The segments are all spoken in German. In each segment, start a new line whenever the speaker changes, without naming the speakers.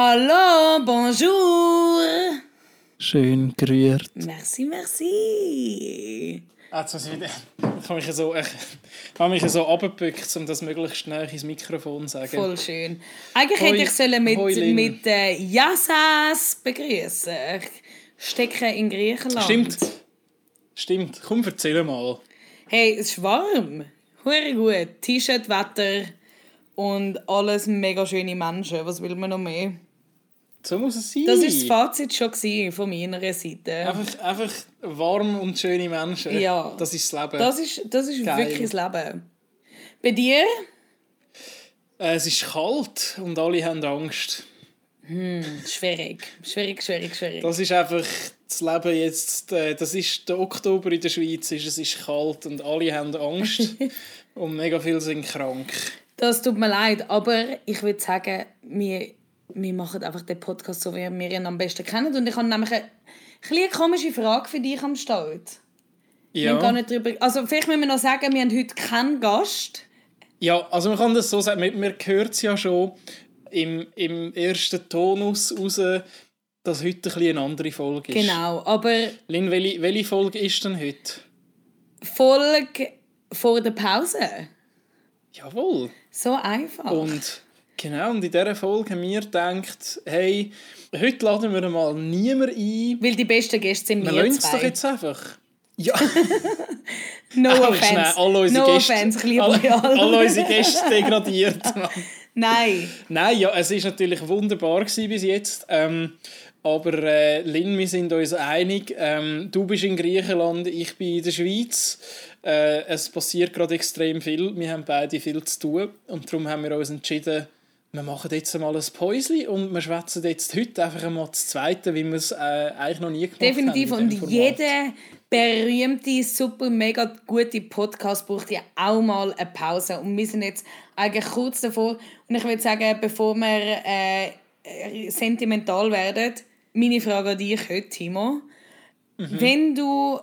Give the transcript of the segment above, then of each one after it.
Hallo, bonjour.
Schön gerührt.
Merci, merci.
Ah, jetzt muss ich wieder. Ich habe mich so, ich habe mich so abgebückt, um das möglichst schnell ins Mikrofon zu sagen.
Voll schön. Eigentlich
Hoi-
hätte ich sollen mit, mit äh, Yassas begrüßen. Ich stecke in Griechenland.
Stimmt. Stimmt. Komm, erzähl mal.
Hey, es ist warm. Hure gut. T-Shirt, Wetter und alles mega schöne Menschen. Was will man noch mehr?
So muss es sein.
Das war das Fazit schon von meiner Seite.
Einfach, einfach warm und schöne Menschen.
Ja.
Das ist das Leben.
Das ist, das ist
Geil.
wirklich das Leben. Bei dir?
Äh, es ist kalt und alle haben Angst.
Schwierig. Schwierig, schwierig, schwierig.
Das ist einfach das Leben jetzt. Äh, das ist der Oktober in der Schweiz. Es ist kalt und alle haben Angst. und mega viele sind krank.
Das tut mir leid, aber ich würde sagen, wir, wir machen einfach den Podcast so, wie wir ihn am besten kennen. Und ich habe nämlich eine, eine komische Frage für dich am Start. Wir haben gar
Ja.
nicht drüber... Also vielleicht müssen wir noch sagen, wir haben heute keinen Gast.
Ja, also man kann das so sagen, man, man hört es ja schon im, im ersten Tonus raus, dass heute ein bisschen eine andere Folge ist.
Genau, aber
Lin, welche, welche Folge ist denn heute?
Folge vor der Pause.
Jawohl.
So einfach.
Und genau, und in dieser Folge haben wir gedacht, hey, heute laden wir mal niemand ein.
Weil die besten Gäste sind
Wir
wir
doch jetzt einfach. Ja,
No
aber
offense.
schnell, alle unsere
no
Gäste,
offense, ich liebe
alle,
alle.
unsere Gäste degradiert.
Nein.
Nein, ja, es ist natürlich wunderbar gewesen bis jetzt. Ähm, aber äh, Lin, wir sind uns einig. Ähm, du bist in Griechenland, ich bin in der Schweiz. Äh, es passiert gerade extrem viel. Wir haben beide viel zu tun. Und darum haben wir uns entschieden, wir machen jetzt einmal ein Päuschen und wir schwätzen jetzt heute einfach einmal das Zweite, wie wir es äh, eigentlich noch nie gemacht
Definitiv.
haben. in
Und jeder berühmte, super, mega gute Podcast braucht ja auch mal eine Pause. Und wir sind jetzt eigentlich kurz davor. Und ich würde sagen, bevor wir äh, sentimental werden, meine Frage an dich heute, Timo. Wenn du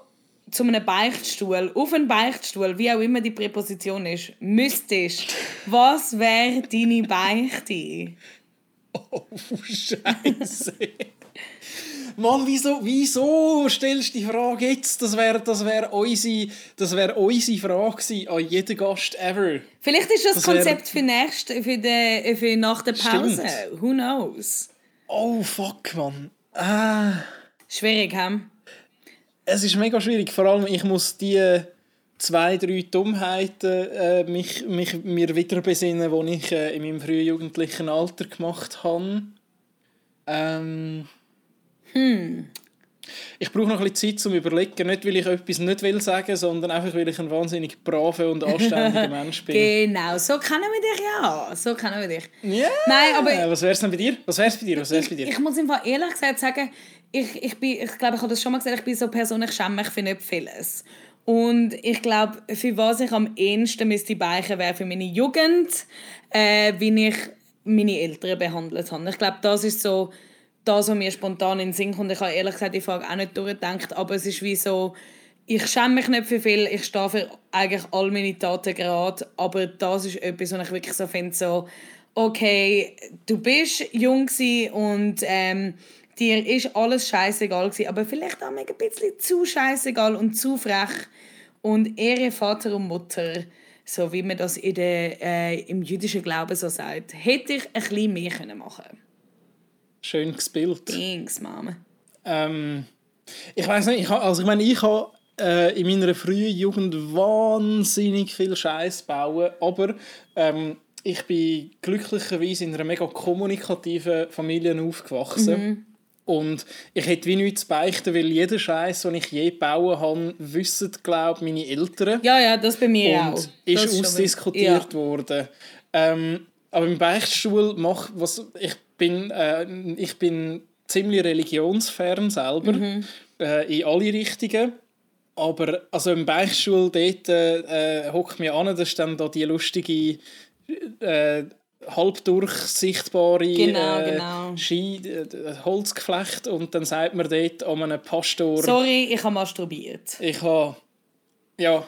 zu einem Beichtstuhl, auf einen Beichtstuhl, wie auch immer die Präposition ist, müsstest, was wäre deine Beichte?
Oh, Scheiße. Mann, wieso, wieso stellst du die Frage jetzt? Das wäre das wär unsere, das wär unsere Frage gewesen an jeden Gast ever.
Vielleicht ist das,
Das wär-
Konzept für, nächst, für, de, für nach der Pause.
Stimmt.
Who knows?
Oh, fuck, Mann. Ah,
Schwierig, hm?
Es ist mega schwierig. Vor allem, ich muss die zwei, drei Dummheiten äh, mich, mich, mir wieder besinnen, die ich äh, in meinem frühen jugendlichen Alter gemacht habe. Ähm, Ich brauche noch ein bisschen Zeit zum Überlegen. Nicht, weil ich etwas nicht will sagen, sondern einfach, weil ich ein wahnsinnig braver und anständiger Mensch bin.
Genau, so kennen wir dich ja. So kennen wir dich.
Ja.
Nein, aber
Äh, Was wär's denn bei dir? Was wär's bei dir? Was wär's bei dir?
ich muss im Fall ehrlich gesagt sagen, ich, ich, bin, ich glaube, ich habe das schon mal gesagt, ich bin so eine Person, ich schäme mich für nicht vieles. Und ich glaube, für was ich am ehesten müsste beichen, wäre für meine Jugend, äh, wie ich meine Eltern behandelt habe. Ich glaube, das ist so das, was mir spontan in den Sinn kommt. Ich habe ehrlich gesagt die Frage auch nicht durchgedacht, aber es ist wie so, ich schäme mich nicht für viel, ich stehe für eigentlich all meine Taten gerade, aber das ist etwas, was ich wirklich so finde, so, okay, du bist jung und ähm, dir ist alles scheißegal gewesen, aber vielleicht auch ein bisschen zu scheißegal und zu frech und Ehre Vater und Mutter, so wie man das in der, äh, im jüdischen Glauben so sagt, hätte ich ein bisschen mehr können machen
Schön gespielt.
Thanks, Mama.
Ähm, ich weiß nicht, ich ha, also ich meine, ich habe äh, in meiner frühen Jugend wahnsinnig viel Scheiß bauen, aber ähm, ich bin glücklicherweise in einer mega kommunikativen Familie aufgewachsen. Und ich hätte wie nichts zu beichten, weil jeder Scheiß, den ich je bauen habe, wissen, glaube meine Eltern.
Ja, ja, das bei mir auch.
und ist ausdiskutiert worden. Ähm, aber im Beichtstuhl mach was ich bin äh, ich bin ziemlich religionsfern selber
Mhm.
äh, in alle Richtungen. Aber also im Beichtstuhl dort äh, hockt mir an, das ist dann da die lustige äh, halb durchsichtbare
Genau,
äh,
genau.
Ski, äh, Holzgeflecht und dann sagt man dort an einem Pastor,
Sorry, ich habe masturbiert.
ich habe ja,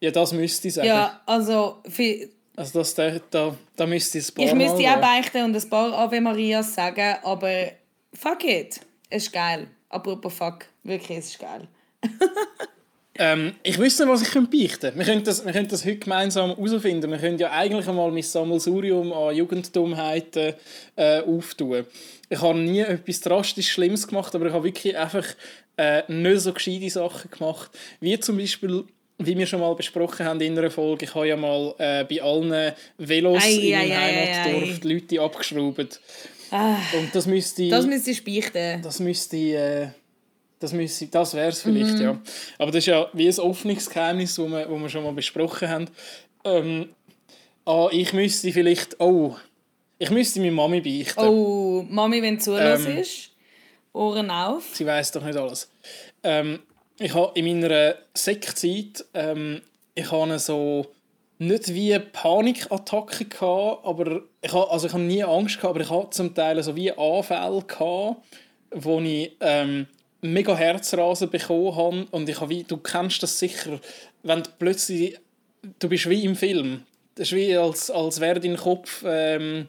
ja, das müsste ich sagen.
Ja, also für,
Also das, da, da, da müsste ich ein
paar Ich müsste auch beichten und ein paar Ave Marias sagen, aber fuck it. Es ist geil. Apropos fuck, wirklich, es ist geil.
ähm, ich wüsste nicht, was ich beichten könnte. Wir können, das, wir können das heute gemeinsam herausfinden. Wir können ja eigentlich einmal mein Sammelsurium an Jugenddummheiten äh, auftun. Ich habe nie etwas drastisch Schlimmes gemacht, aber ich habe wirklich einfach äh, nicht so gescheite Sachen gemacht. Wie zum Beispiel wie wir schon mal besprochen haben in einer Folge, ich habe ja mal äh, bei allen Velos ei, in meinem Heimatdorf die Leute abgeschraubt. Ah, und das müsste
Das müsste ich beichten.
Das müsste äh, das, müsste, das wäre es vielleicht, mhm. ja. Aber das ist ja wie ein offenes Geheimnis, das wir, wo wir schon mal besprochen haben. Ähm, ah, ich müsste vielleicht... Oh, ich müsste meine Mami beichten.
Oh, Mami, wenn du zulässt, ähm, Ohren auf.
Sie weiß doch nicht alles. Ähm, ich habe in meiner Sektzeit ähm, ich habe so nicht wie Panikattacken gehabt, aber ich habe, also ich habe nie Angst gehabt, aber ich hatte zum Teil so wie Anfälle gehabt, wo ich ähm, mega Herzrasen bekommen habe und ich habe wie, du kennst das sicher, wenn du plötzlich, du bist wie im Film, das ist wie als, als wäre dein Kopf ähm,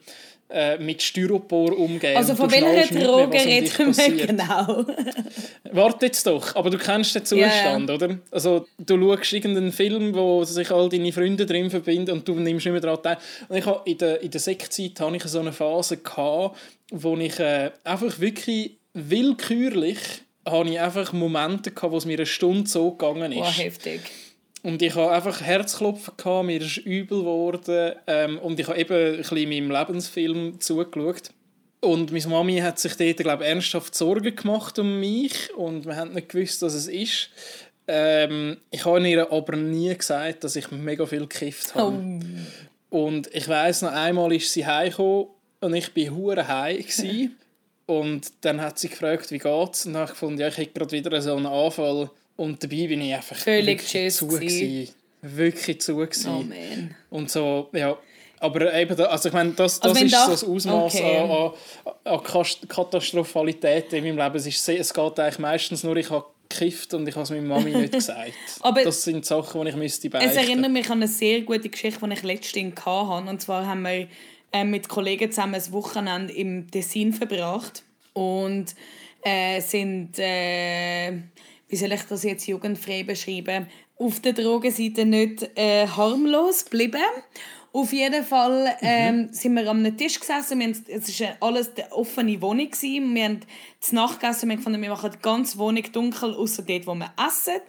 äh, mit Styropor umgehen.
Also von welcher Droge reden wir genau?
Warte jetzt doch, aber du kennst den Zustand, yeah. oder? Also du schaust irgendeinen Film, wo sich all deine Freunde drin verbinden und du nimmst nicht mehr daran teil. Und ich habe in der, in der Sektzeit hatte ich so eine Phase, gehabt, wo ich äh, einfach wirklich willkürlich habe ich einfach Momente gehabt, wo es mir eine Stunde so gegangen ist.
Wow, heftig.
Und ich hatte einfach Herzklopfen, gehabt, mir ist übel geworden ähm, und ich habe eben ein bisschen meinem Lebensfilm zugeschaut. Und meine Mami hat sich dort, glaube ich, ernsthaft Sorgen gemacht um mich und wir haben nicht gewusst, was es ist. Ähm, ich habe ihr aber nie gesagt, dass ich mega viel gekifft habe. Oh. Und ich weiß noch einmal ist sie heimgekommen und ich war hure heim und dann hat sie gefragt, wie geht's? Und dann habe ich gefunden, ja, ich hätte gerade wieder so einen Anfall und dabei bin ich einfach
Völlig zu gewesen.
Wirklich zu gewesen.
Oh.
Und so, ja. Aber eben, also ich meine, das, das also ist das, so das Ausmaß okay. an, an, an Katastrophalität in meinem Leben. Es, ist, es geht eigentlich meistens nur, ich habe gekifft und ich habe es meiner Mami nicht gesagt. Aber das sind Sachen, die ich müsste beichten.
Es erinnert mich an eine sehr gute Geschichte, die ich letztens hatte. Und zwar haben wir äh, mit Kollegen zusammen ein Wochenende im Tessin verbracht und äh, sind... Äh, wie soll ich das jetzt jugendfrei beschreiben, auf der Drogenseite nicht äh, harmlos geblieben. Auf jeden Fall ähm, mhm. sind wir am Tisch gesessen. Wir haben, es war alles eine offene Wohnung. Gewesen. Wir haben zu Nacht gegessen. Wir fanden, wir machen die ganze Wohnung dunkel, außer dort, wo wir essen,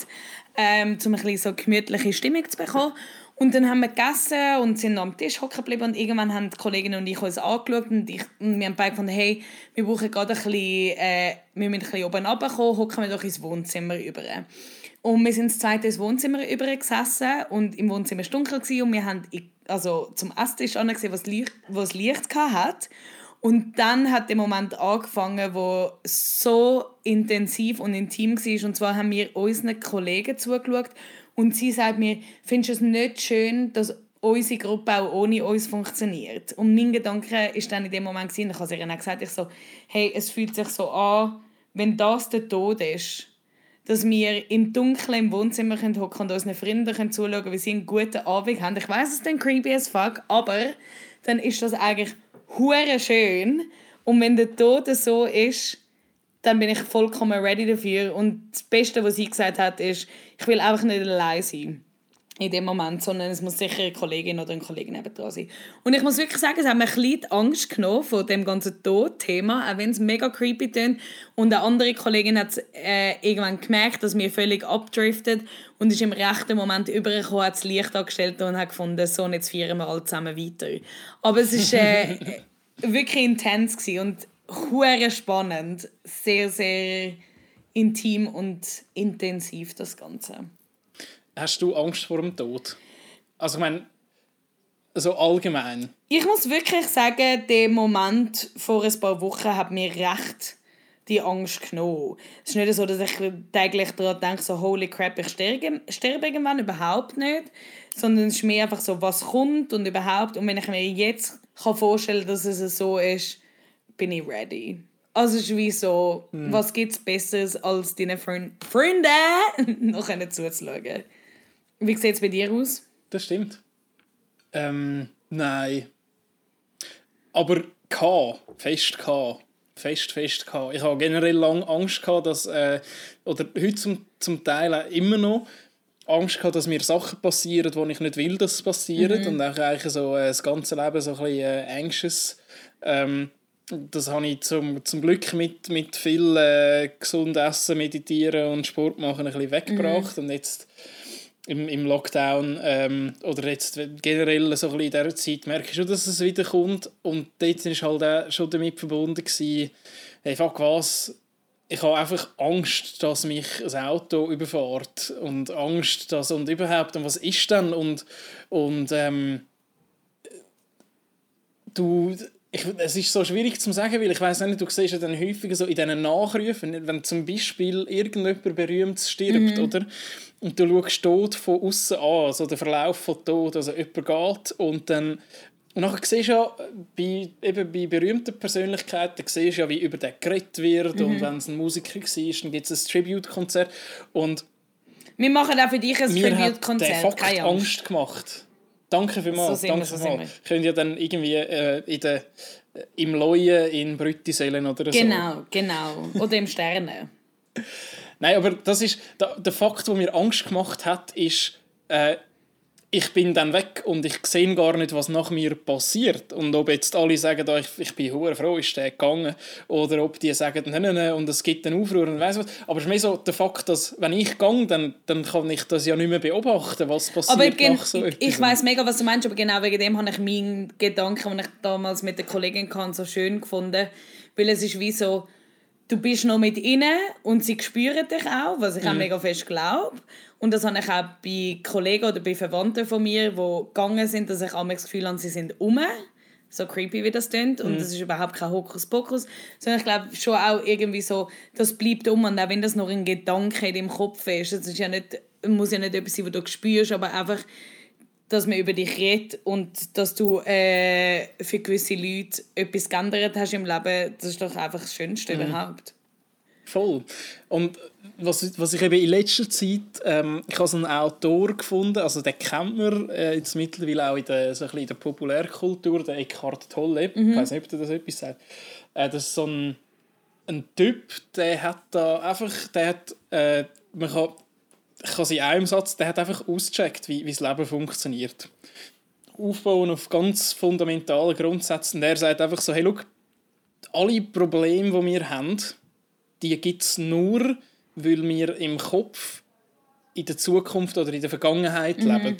ähm, um ein bisschen so gemütliche Stimmung zu bekommen. Und dann haben wir gegessen und sind am Tisch hocken geblieben und irgendwann haben die Kolleginnen und ich uns angeschaut und, ich, und wir haben beide gefunden, hey, wir brauchen gerade ein bisschen, äh, wir müssen ein bisschen oben runterkommen, hocken wir doch ins Wohnzimmer über. Und wir sind das zweite ins Wohnzimmer über gesessen und im Wohnzimmer war es dunkel und wir haben also zum Esstisch angesehen, was Licht, was Licht hat. Und dann hat der Moment angefangen, wo so intensiv und intim war. Und zwar haben wir unseren Kollegen zugeschaut und sie sagt mir, findest du es nicht schön, dass unsere Gruppe auch ohne uns funktioniert? Und mein Gedanke ist dann in dem Moment, gewesen, ich habe ihr dann gesagt, ich so, hey, es fühlt sich so an, wenn das der Tod ist, dass wir im Dunkeln im Wohnzimmer hocken und unseren Freunden zuschauen können, wie sie einen guten Abend haben. Ich weiß es ist dann creepy as fuck, aber dann ist das eigentlich hure schön. Und wenn der Tod so ist, dann bin ich vollkommen ready dafür. Und das Beste, was sie gesagt hat, ist, ich will einfach nicht allein sein in dem Moment, sondern es muss sicher eine Kollegin oder ein Kollege nebenan sein. Und ich muss wirklich sagen, es hat mir ein bisschen Angst genommen von dem ganzen Tod-Thema, auch wenn es mega creepy klingt. Und eine andere Kollegin hat äh, irgendwann gemerkt, dass wir völlig abdriftet und ist im rechten Moment übergekommen, hat das Licht angestellt und hat gefunden, so, jetzt feiern wir alle zusammen weiter. Aber es war äh, wirklich intens und hure spannend, sehr, sehr intim und intensiv das Ganze.
Hast du Angst vor dem Tod? Also ich meine, so allgemein.
Ich muss wirklich sagen, der Moment vor ein paar Wochen hat mir recht die Angst genommen. Es ist nicht so, dass ich täglich daran denke, so holy crap, ich sterbe, sterbe irgendwann, überhaupt nicht. Sondern es ist mehr einfach so, was kommt und überhaupt. Und wenn ich mir jetzt vorstellen kann, dass es so ist, bin ich ready. Also es ist wie so, hm. was gibt es Besseres, als deinen Freund Freunden noch zuzuschauen? Wie sieht es bei dir aus?
Das stimmt. Ähm, Nein. Aber K, fest K. Fest, fest K. Ich habe generell lange Angst gehabt, dass, äh, oder heute zum, zum Teil auch immer noch, Angst gehabt, dass mir Sachen passieren, die ich nicht will, dass es passieren. Mhm. Und auch eigentlich so äh, das ganze Leben so ein bisschen äh, anxious. Ähm, das habe ich zum, zum Glück mit, mit viel äh, gesund Essen, Meditieren und Sport machen ein bisschen weggebracht. Mhm. Und jetzt im, im Lockdown ähm, oder jetzt generell so ein bisschen in dieser Zeit merke ich schon, dass es wieder kommt. Und dort war halt auch schon damit verbunden, gewesen, hey, fuck was, ich habe einfach Angst, dass mich ein Auto überfährt und Angst, dass und überhaupt und was ist denn und und ähm, du ich, es ist so schwierig zu sagen, weil ich weiß nicht, du siehst ja dann häufiger so in diesen Nachrufen, wenn zum Beispiel irgendjemand berühmt stirbt, mhm. oder? Und du schaust Tod von außen an, also der Verlauf von Tod, also jemand geht und dann und nachher siehst du ja, bei, eben bei berühmten Persönlichkeiten, siehst ja, wie über den geredet wird. Mhm. Und wenn es ein Musiker war, dann gibt es ein Tribute-Konzert. Und
wir machen auch für dich ein Tribute-Konzert.
Mir hat Angst gemacht. Danke vielmals. So danke wir, so vielmals. Könnt ihr dann irgendwie äh, in der, äh, im Leuen in Brüttisellen oder
so. Genau, genau. Oder im Sterne.
Nein, aber das ist, der Fakt, der mir Angst gemacht hat, ist, äh, ich bin dann weg und ich sehe gar nicht, was nach mir passiert. Und ob jetzt alle sagen, oh, ich, ich bin hure froh, ist der gegangen, oder ob die sagen, nein, nein, nein, und es gibt einen Aufruhr und weiss was. Aber es ist mehr so der Fakt, dass wenn ich gehe, dann, dann kann ich das ja nicht mehr beobachten, was passiert aber gen, nach so
etwas. Ich weiß mega, was du meinst, aber genau wegen dem habe ich meinen Gedanken, den ich damals mit der Kollegin hatte, so schön gefunden, weil es ist wie so, du bist noch mit ihnen und sie spüren dich auch, was ich mhm. auch mega fest glaube. Und das habe ich auch bei Kollegen oder bei Verwandten von mir, die gegangen sind, dass ich auch das Gefühl habe, sie sind um. So creepy, wie das klingt. Und mhm. das ist überhaupt kein Hokuspokus. Sondern ich glaube schon auch irgendwie so, das bleibt um. Und auch wenn das noch ein Gedanke in deinem Kopf ist, das ist ja nicht, muss ja nicht etwas sein, was du spürst, aber einfach, dass man über dich redet und dass du äh, für gewisse Leute etwas geändert hast im Leben, das ist doch einfach das Schönste mhm. überhaupt.
Voll. Und was, was ich eben in letzter Zeit, ähm, ich habe so einen Autor gefunden, also den kennt man äh, jetzt mittlerweile auch in der, so ein in der Populärkultur, der Eckhart Tolle. Mhm. Ich weiß nicht, ob du das etwas sagt. Äh, das ist so ein, ein Typ, der hat da einfach, der hat, äh, man kann, ich kann in einem Satz, der hat einfach ausgecheckt, wie, wie das Leben funktioniert. Aufbauen auf ganz fundamentalen Grundsätzen. Der sagt einfach so, hey, schau, alle Probleme, die wir haben, die gibt es nur, weil wir im Kopf in der Zukunft oder in der Vergangenheit mhm. leben.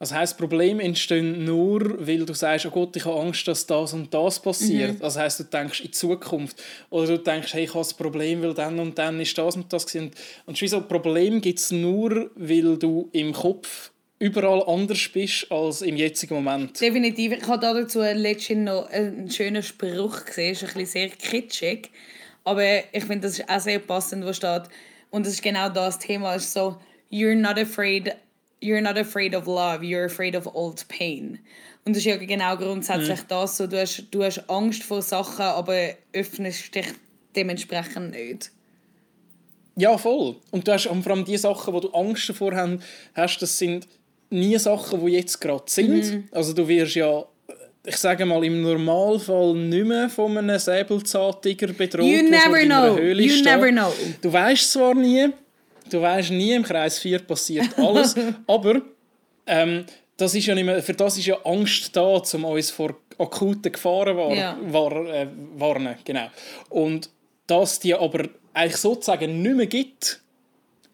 Das heißt, Probleme entstehen nur, weil du sagst, oh Gott, ich habe Angst, dass das und das passiert. Mhm. Das heißt, du denkst in die Zukunft. Oder du denkst, hey, ich habe ein Problem, weil dann und dann ist das und das. Gewesen. Und so ein Problem gibt es nur, weil du im Kopf überall anders bist als im jetzigen Moment.
Definitiv. Ich habe dazu letztens noch einen schönen Spruch gesehen, ist ein bisschen sehr kitschig. Aber ich finde, das ist auch sehr passend, wo steht. Und das ist genau das Thema. ist so, you're not afraid, you're not afraid of love, you're afraid of old pain. Und das ist ja genau grundsätzlich mhm. das. So, du, hast, du hast Angst vor Sachen, aber öffnest dich dementsprechend nicht.
Ja, voll. Und du hast vor allem die Sachen, wo du Angst davor hast, das sind nie Sachen, die jetzt gerade sind. Mhm. Also du wirst ja ich sage mal, im Normalfall nicht mehr von einem Säbelzahntiger bedroht,
you never know. Höhle you steht. never know.
Du weißt zwar nie, du weißt nie, im Kreis 4 passiert alles, aber ähm, das ist ja nicht mehr, für das ist ja Angst da, um uns vor akuten Gefahren war, ja. war, äh, warnen. Genau. Und dass die aber eigentlich sozusagen nicht mehr gibt,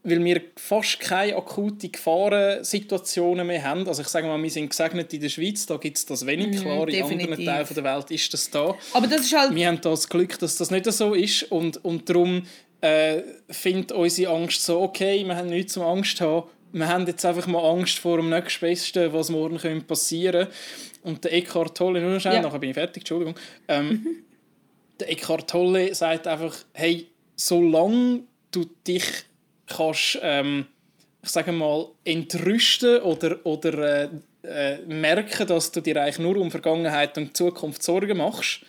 weil wir fast keine akuten Gefahrensituationen mehr haben. Also ich sage mal, wir sind gesegnet in der Schweiz, da gibt es das wenig, mm, klar, in anderen Teilen der Welt ist das da.
Aber das ist halt...
Wir haben das Glück, dass das nicht so ist und, und darum äh, findet unsere Angst so, okay, wir haben nichts zum Angst haben, wir haben jetzt einfach mal Angst vor dem nächstbesten, was morgen passieren könnte. Und der Eckhart Tolle, nur schnell, ja. nachher bin ich fertig, Entschuldigung. Ähm, mhm. der Eckhart Tolle sagt einfach, hey, solange du dich kannst, ähm, ich sage mal, entrüsten oder, oder äh, äh, merken, dass du dir eigentlich nur um Vergangenheit und Zukunft Sorgen machst,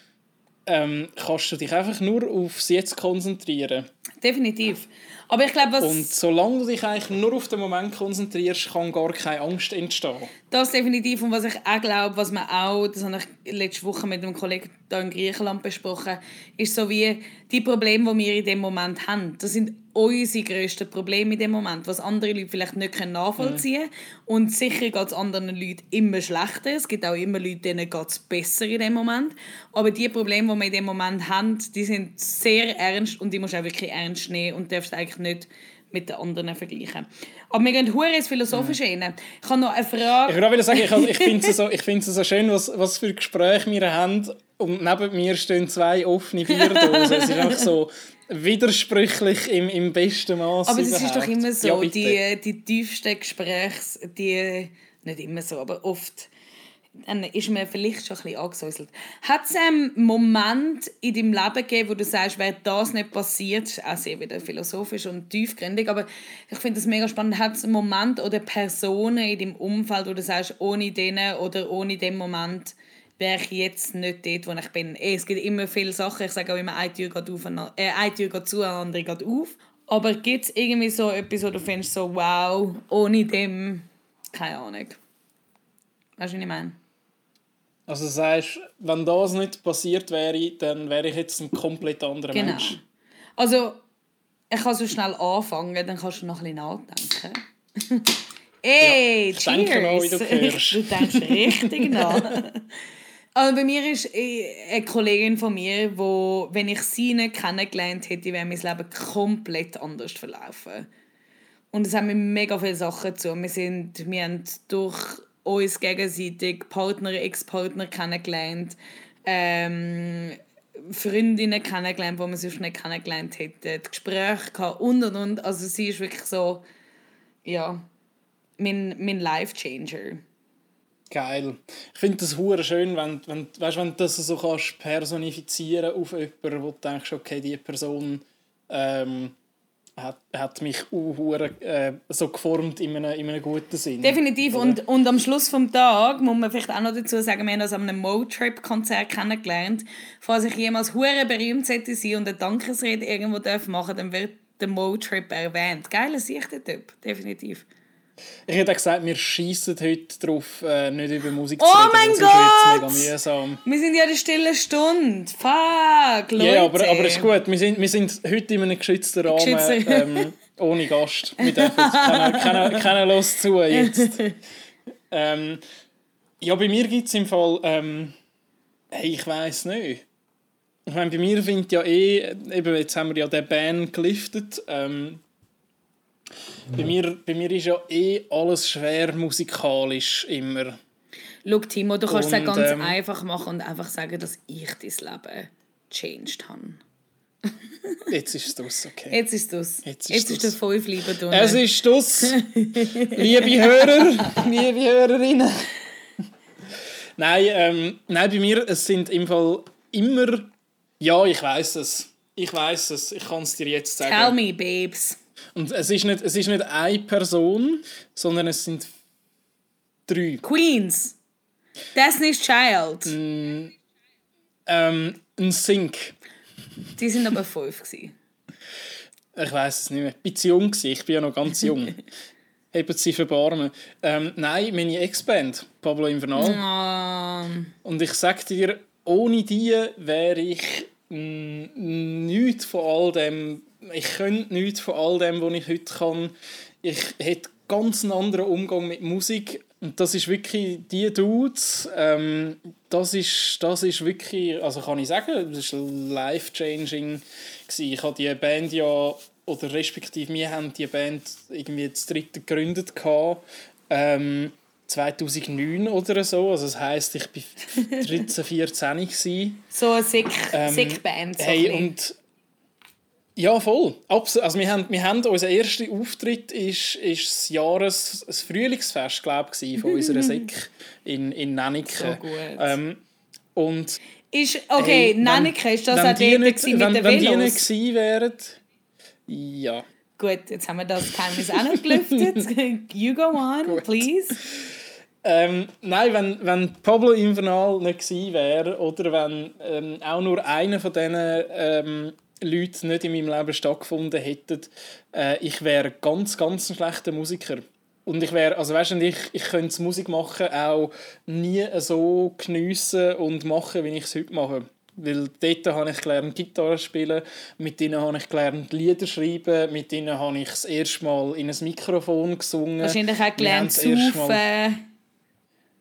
ähm, kannst du dich einfach nur aufs Jetzt konzentrieren.
Definitiv. Aber ich glaube.
Und solange du dich eigentlich nur auf den Moment konzentrierst, kann gar keine Angst entstehen.
Das definitiv. Und was ich auch glaube, was man auch, das habe ich letzte Woche mit einem Kollegen hier in Griechenland besprochen, ist so wie die Probleme, die wir in dem Moment haben. Das sind unsere grössten Probleme in dem Moment, was andere Leute vielleicht nicht nachvollziehen können. Mhm. Und sicher geht es anderen Leuten immer schlechter. Es gibt auch immer Leute, denen geht es besser in dem Moment. Aber die Probleme, die wir in dem Moment haben, die sind sehr ernst und die musst du auch wirklich ernst nehmen und darfst eigentlich nicht mit den anderen vergleichen. Aber wir gehen hure ins Philosophische mhm. rein. Ich habe noch eine Frage.
Ich würde sagen, ich, ich finde es so, so schön, was, was für Gespräche wir haben. Und neben mir stehen zwei offene Bierdosen. es ist einfach so widersprüchlich im, im besten Maß.
Aber es ist doch immer so, ja, die, die tiefsten Gespräche, die, nicht immer so, aber oft dann ist mir vielleicht schon ein bisschen angesäuselt. Hat es einen Moment in deinem Leben gegeben, wo du sagst, wäre das nicht passiert, auch sehr wieder philosophisch und tiefgründig, aber ich finde das mega spannend, hat es einen Moment oder Personen in deinem Umfeld, wo du sagst, ohne denen oder ohne den Moment wäre ich jetzt nicht dort, wo ich bin. Es gibt immer viele Sachen, ich sage auch immer, eine Tür geht, auf, äh, eine Tür geht zu, eine andere geht auf. Aber gibt es irgendwie so etwas, wo du findest, so wow, ohne dem, keine Ahnung. Weißt du, was ich meine?
Also heißt, wenn das nicht passiert wäre, dann wäre ich jetzt ein komplett anderer genau. Mensch.
Also, ich kann so schnell anfangen, dann kannst du noch ein bisschen nachdenken. Ey, ja, cheers! Denke noch, wie du, du denkst richtig nach. Also bei mir ist äh, eine Kollegin von mir, wo, wenn ich sie nicht kennengelernt hätte, wäre mein Leben komplett anders verlaufen. Und es haben mir mega viele Sachen zu. Wir, sind, wir haben durch uns gegenseitig Partner, Ex-Partner kennengelernt, ähm, Freundinnen kennengelernt, die wir sonst nicht kennengelernt hätten, Gespräche gehabt und und und. Also sie ist wirklich so, ja, mein, mein Life-Changer.
Geil. Ich finde das hure schön, wenn, wenn, weißt, wenn du das so kannst personifizieren auf jemanden, wo du denkst, okay, diese Person ähm, hat, hat mich uh, äh, so geformt in einem, in einem guten Sinn.
Definitiv. Und, und am Schluss des Tages muss man vielleicht auch noch dazu sagen, wir haben uns an einem Motrip-Konzert kennengelernt. Falls ich jemals hure berühmt hätte sein und eine Dankesrede irgendwo machen darf, dann wird der Motrip erwähnt. Geiler Sicht, der Typ. Definitiv.
Ich hätte gesagt, wir schießen heute darauf, äh, nicht über Musik
zu oh reden. Oh mein Gott! mega mühsam. Wir sind ja in der stillen Stunde. Fuck,
Leute. Ja, aber, aber ist gut. Wir sind, wir sind heute in einem geschützten Rahmen, ähm, ohne Gast. Wir dürfen keiner, keiner, keiner los zu jetzt. ähm, ja, bei mir gibt es im Fall... Ähm, hey, ich weiß nicht. Ich meine, bei mir findet ja eh... Eben, jetzt haben wir ja den Band geliftet. Ähm, bei mir, bei mir ist ja eh alles schwer musikalisch immer.
Schau, Timo, du kannst es ganz ähm, einfach machen und einfach sagen, dass ich dein Leben changed habe.
Jetzt ist es das, okay.
Jetzt ist es Jetzt ist, Jetzt ist der fünf lieber drin.
Es ist das, liebe Hörer, liebe Hörerinnen. nein, ähm, nein, bei mir es sind im Fall immer. Ja, ich weiß es. Ich weiß es. Ich kann es dir jetzt sagen.
Tell me, babes.
Und es ist nicht, es ist nicht eine Person, sondern es sind drei.
Queens. Destiny's Child.
Mm, ähm, ein Sync.
Die sind aber fünf. Gewesen.
Ich weiß es nicht mehr. Ich war jung, ich bin ja noch ganz jung. Haben sie verbarmen. Ähm, nein, meine Ex-Band, Pablo Infernal. Oh. Und ich sag dir, ohne die wäre ich nichts von all dem ich könnte nichts von all dem, was ich heute kann. Ich hätte ganz einen anderen Umgang mit Musik. Und das ist wirklich die Dudes, ähm, das, ist, das ist wirklich, also kann ich sagen, das war life-changing. Ich habe die Band ja, oder respektive wir haben die Band irgendwie das dritte gegründet. ähm, 2009 oder so. Also das heisst, ich war 13, 14 gewesen.
So eine Sick-Band.
Ähm, hey, und ja, voll. Absolut. Also wir haben, wir haben unser erster Auftritt ist, ist das Jahres das Frühlingsfest, glaube ich, von unserer Sek in, in Nannike.
So.
Ähm, und
ist, okay, hey, Nannike, ist das auch dort nicht, mit
wenn,
den
Wenn die nicht gewesen wären, ja.
Gut, jetzt haben wir das Geheimnis auch noch gelüftet. you go on, Gut. please.
Ähm, nein, wenn, wenn Pablo Infernal nicht gewesen wäre oder wenn ähm, auch nur einer von diesen ähm, Leute nicht in meinem Leben stattgefunden hätten, äh, ich wäre ganz, ganz ein schlechter Musiker. Und ich wäre, also weißt du, ich, ich könnte Musik machen auch nie so geniessen und machen, wie ich es heute mache. Weil dort habe ich gelernt, Gitarre spielen, mit ihnen habe ich gelernt, Lieder schreiben, mit ihnen habe ich das erste Mal in ein Mikrofon gesungen.
Wahrscheinlich auch gelernt, saufen.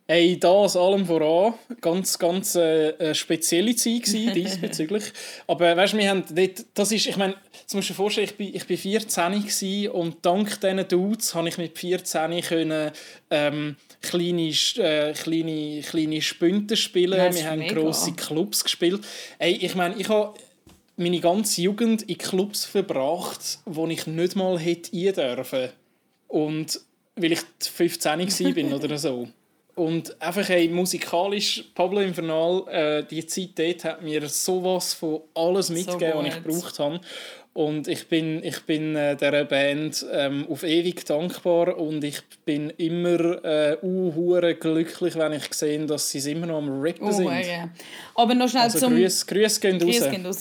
Hey, das allem voran. Ganz, ganz äh, eine spezielle Zeit gewesen, diesbezüglich. Aber weißt du, wir haben dort, das ist, ich meine, jetzt musst du dir vorstellen, ich bin, ich bin 14 und dank diesen Dudes habe ich mit 14 können, ähm, kleine, äh, kleine, kleine Spünte spielen. Das wir haben mega. grosse Clubs gespielt. Hey, ich meine, ich habe meine ganze Jugend in Clubs verbracht, wo ich nicht mal hätte dürfen. Und weil ich 15 war oder so. Und einfach hey, musikalisch, Pablo Infernal, äh, die Zeit dort hat mir sowas von alles mitgegeben, so was ich gebraucht habe. Und ich bin, ich bin äh, dieser Band ähm, auf ewig dankbar und ich bin immer äh, uh, glücklich, wenn ich sehe, dass sie immer noch am Rappen oh, sind. Yeah.
Aber noch schnell
also
zum...
Grüße, Grüße gehen raus.
Grüße gehen raus.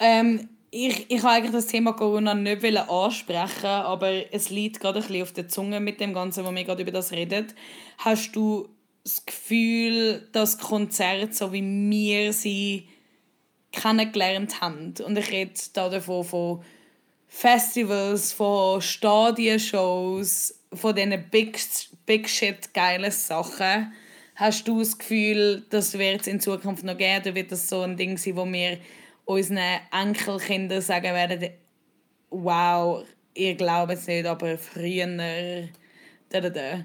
Ähm, ich, ich wollte das Thema Corona nicht ansprechen, aber es liegt gerade ein bisschen auf der Zunge mit dem Ganzen, wo wir gerade über das reden. Hast du das Gefühl, dass Konzerte, so wie wir sie kennengelernt haben, und ich rede da davon von Festivals, von Stadionshows, von diesen Big, Big Shit geilen Sachen, hast du das Gefühl, das wird es in Zukunft noch geben, oder wird das so ein Ding sein, wo wir unseren Enkelkindern sagen werden, wow, ihr glaubt es nicht, aber früher... Da, da, da.